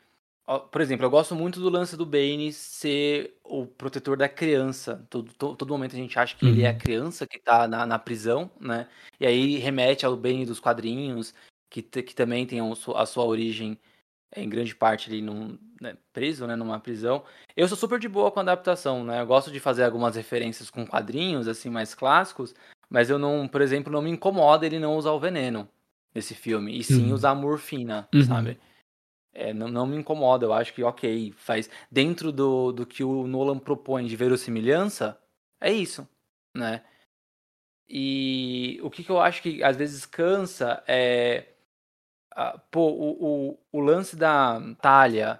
por exemplo, eu gosto muito do lance do Bane ser o protetor da criança. Todo, todo, todo momento a gente acha que uhum. ele é a uhum. criança que tá na, na, prisão, né? E aí remete ao Bane dos quadrinhos, que, que também tem a sua origem em grande parte ali num, né, preso, né, numa prisão. Eu sou super de boa com a adaptação, né? Eu gosto de fazer algumas referências com quadrinhos assim mais clássicos, mas eu não, por exemplo, não me incomoda ele não usar o veneno nesse filme, e sim uhum. usar a morfina, uhum. sabe? É, não, não me incomoda, eu acho que ok, faz dentro do, do que o Nolan propõe de verossimilhança, é isso, né? E o que, que eu acho que às vezes cansa é pô, o, o, o lance da Talia,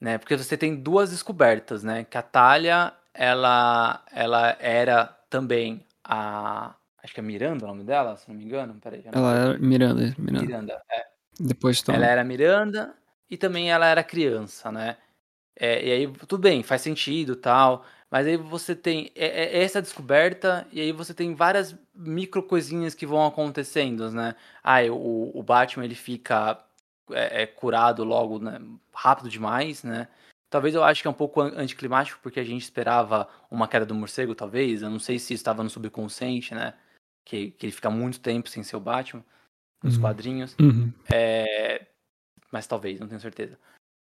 né? Porque você tem duas descobertas, né? Que a Talia, ela, ela era também a. Acho que é Miranda o nome dela, se não me engano. Peraí, ela era Miranda, Miranda. Miranda, é. Depois Ela era Miranda e também ela era criança, né? É, e aí, tudo bem, faz sentido tal. Mas aí você tem é, é essa descoberta, e aí você tem várias micro coisinhas que vão acontecendo, né? Ah, o, o Batman ele fica é, é, curado logo, né? Rápido demais, né? Talvez eu acho que é um pouco anticlimático, porque a gente esperava uma queda do morcego, talvez. Eu não sei se estava no subconsciente, né? Que, que ele fica muito tempo sem ser o Batman, nos uhum. quadrinhos. Uhum. É, mas talvez, não tenho certeza.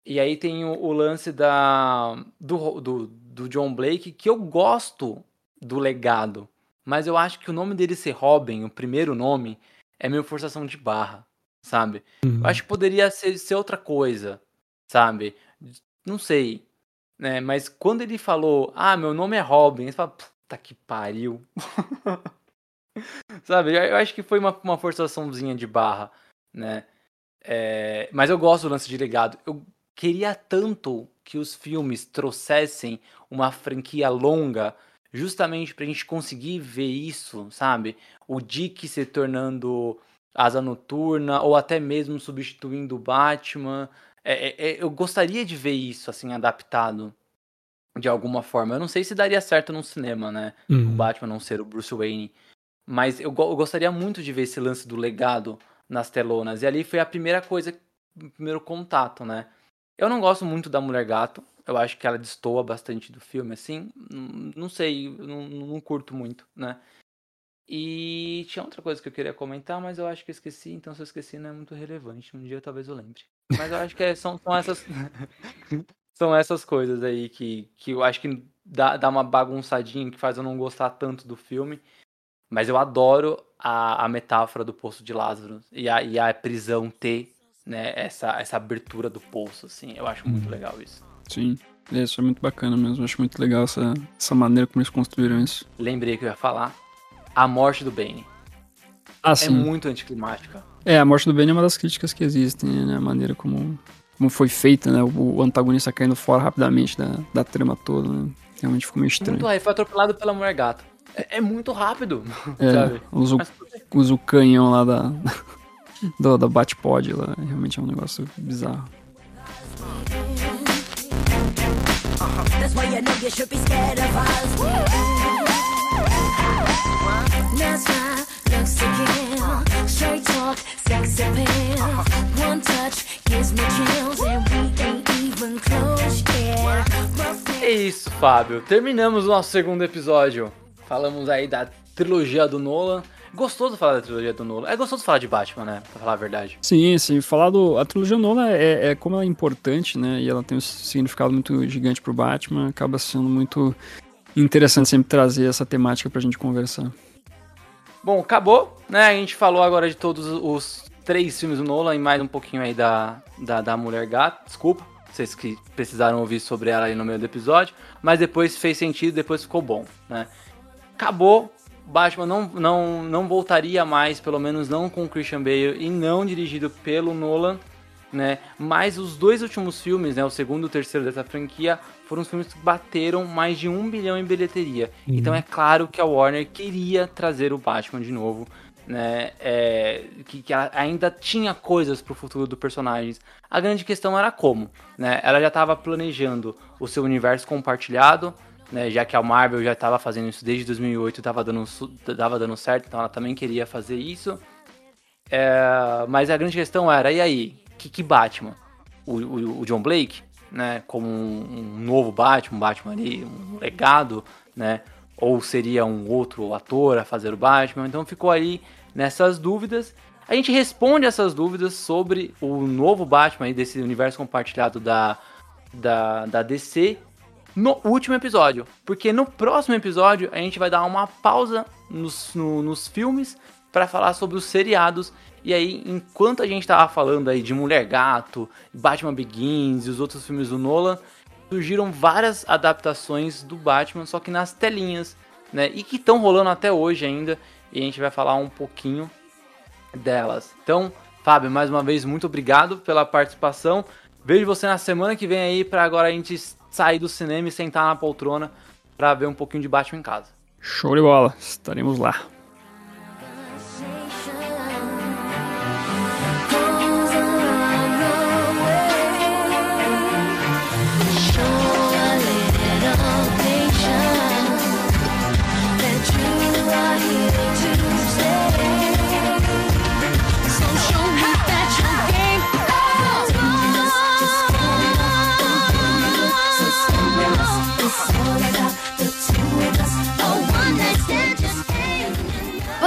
E aí tem o, o lance da do, do, do, John Blake, que eu gosto do legado, mas eu acho que o nome dele ser Robin, o primeiro nome, é meio forçação de barra, sabe? Uhum. Eu acho que poderia ser, ser outra coisa, sabe? Não sei, né? Mas quando ele falou, ah, meu nome é Robin, ele fala, puta que pariu. *laughs* sabe? Eu acho que foi uma, uma forçaçãozinha de barra, né? É, mas eu gosto do lance de legado. Eu queria tanto que os filmes trouxessem uma franquia longa, justamente pra gente conseguir ver isso, sabe? O Dick se tornando Asa Noturna, ou até mesmo substituindo o Batman. É, é, é, eu gostaria de ver isso, assim, adaptado de alguma forma. Eu não sei se daria certo no cinema, né? Uhum. O Batman não ser o Bruce Wayne. Mas eu, eu gostaria muito de ver esse lance do legado nas telonas. E ali foi a primeira coisa, o primeiro contato, né? Eu não gosto muito da Mulher Gato. Eu acho que ela destoa bastante do filme, assim. Não sei, não, não curto muito, né? E tinha outra coisa que eu queria comentar, mas eu acho que eu esqueci, então se eu esqueci não é muito relevante. Um dia talvez eu lembre. Mas eu acho que é, são, são essas. *laughs* são essas coisas aí que, que eu acho que dá, dá uma bagunçadinha que faz eu não gostar tanto do filme. Mas eu adoro a, a metáfora do poço de Lázaro e a, e a prisão ter né, essa, essa abertura do poço, assim. Eu acho muito uhum. legal isso. Sim, é, isso é muito bacana mesmo. Eu acho muito legal essa, essa maneira como eles construíram isso. Lembrei que eu ia falar. A morte do Bane. Ah, é sim. muito anticlimática. É, a morte do Bane é uma das críticas que existem, né? A maneira como, como foi feita, né? O, antagonista caindo fora rapidamente da, da trama toda, né? Realmente ficou meio estranho. Muito, aí foi atropelado pela mulher gato. É, é muito rápido, *laughs* é, sabe? Usa, usa o canhão lá da, *laughs* do, da Batpod lá. Realmente é um negócio bizarro. É isso, Fábio. Terminamos o nosso segundo episódio. Falamos aí da trilogia do Nolan. Gostoso falar da trilogia do Nolan. É gostoso falar de Batman, né? Pra falar a verdade. Sim, sim. Falar do. A trilogia Nolan é, é como ela é importante, né? E ela tem um significado muito gigante pro Batman. Acaba sendo muito interessante sempre trazer essa temática pra gente conversar. Bom, acabou, né? A gente falou agora de todos os três filmes do Nolan e mais um pouquinho aí da, da, da Mulher Gato. Desculpa, vocês que precisaram ouvir sobre ela aí no meio do episódio. Mas depois fez sentido, depois ficou bom, né? Acabou. Batman não, não, não voltaria mais, pelo menos não com o Christian Bale e não dirigido pelo Nolan, né? Mas os dois últimos filmes, né? O segundo e o terceiro dessa franquia, foram os filmes que bateram mais de um bilhão em bilheteria. Uhum. Então é claro que a Warner queria trazer o Batman de novo né, é, que, que ainda tinha coisas para o futuro do personagem. A grande questão era como, né? Ela já estava planejando o seu universo compartilhado, né? Já que a Marvel já estava fazendo isso desde 2008, estava dando, tava dando certo, então ela também queria fazer isso. É, mas a grande questão era, e aí, que, que Batman? O, o, o, John Blake, né? Como um, um novo Batman, um Batman ali, um legado, né? ou seria um outro ator a fazer o Batman. Então ficou aí nessas dúvidas. A gente responde essas dúvidas sobre o novo Batman aí desse universo compartilhado da, da, da DC no último episódio. Porque no próximo episódio a gente vai dar uma pausa nos, no, nos filmes para falar sobre os seriados. E aí, enquanto a gente tava falando aí de Mulher Gato, Batman Begins e os outros filmes do Nolan, surgiram várias adaptações do Batman, só que nas telinhas, né? E que estão rolando até hoje ainda. E a gente vai falar um pouquinho delas. Então, Fábio, mais uma vez, muito obrigado pela participação. Vejo você na semana que vem aí para agora a gente sair do cinema e sentar na poltrona para ver um pouquinho de Batman em casa. Show de bola, estaremos lá.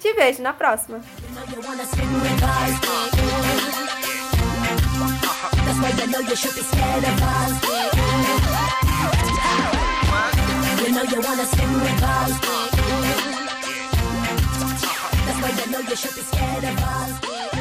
Te vejo na próxima. That's why you know you should be scared of us.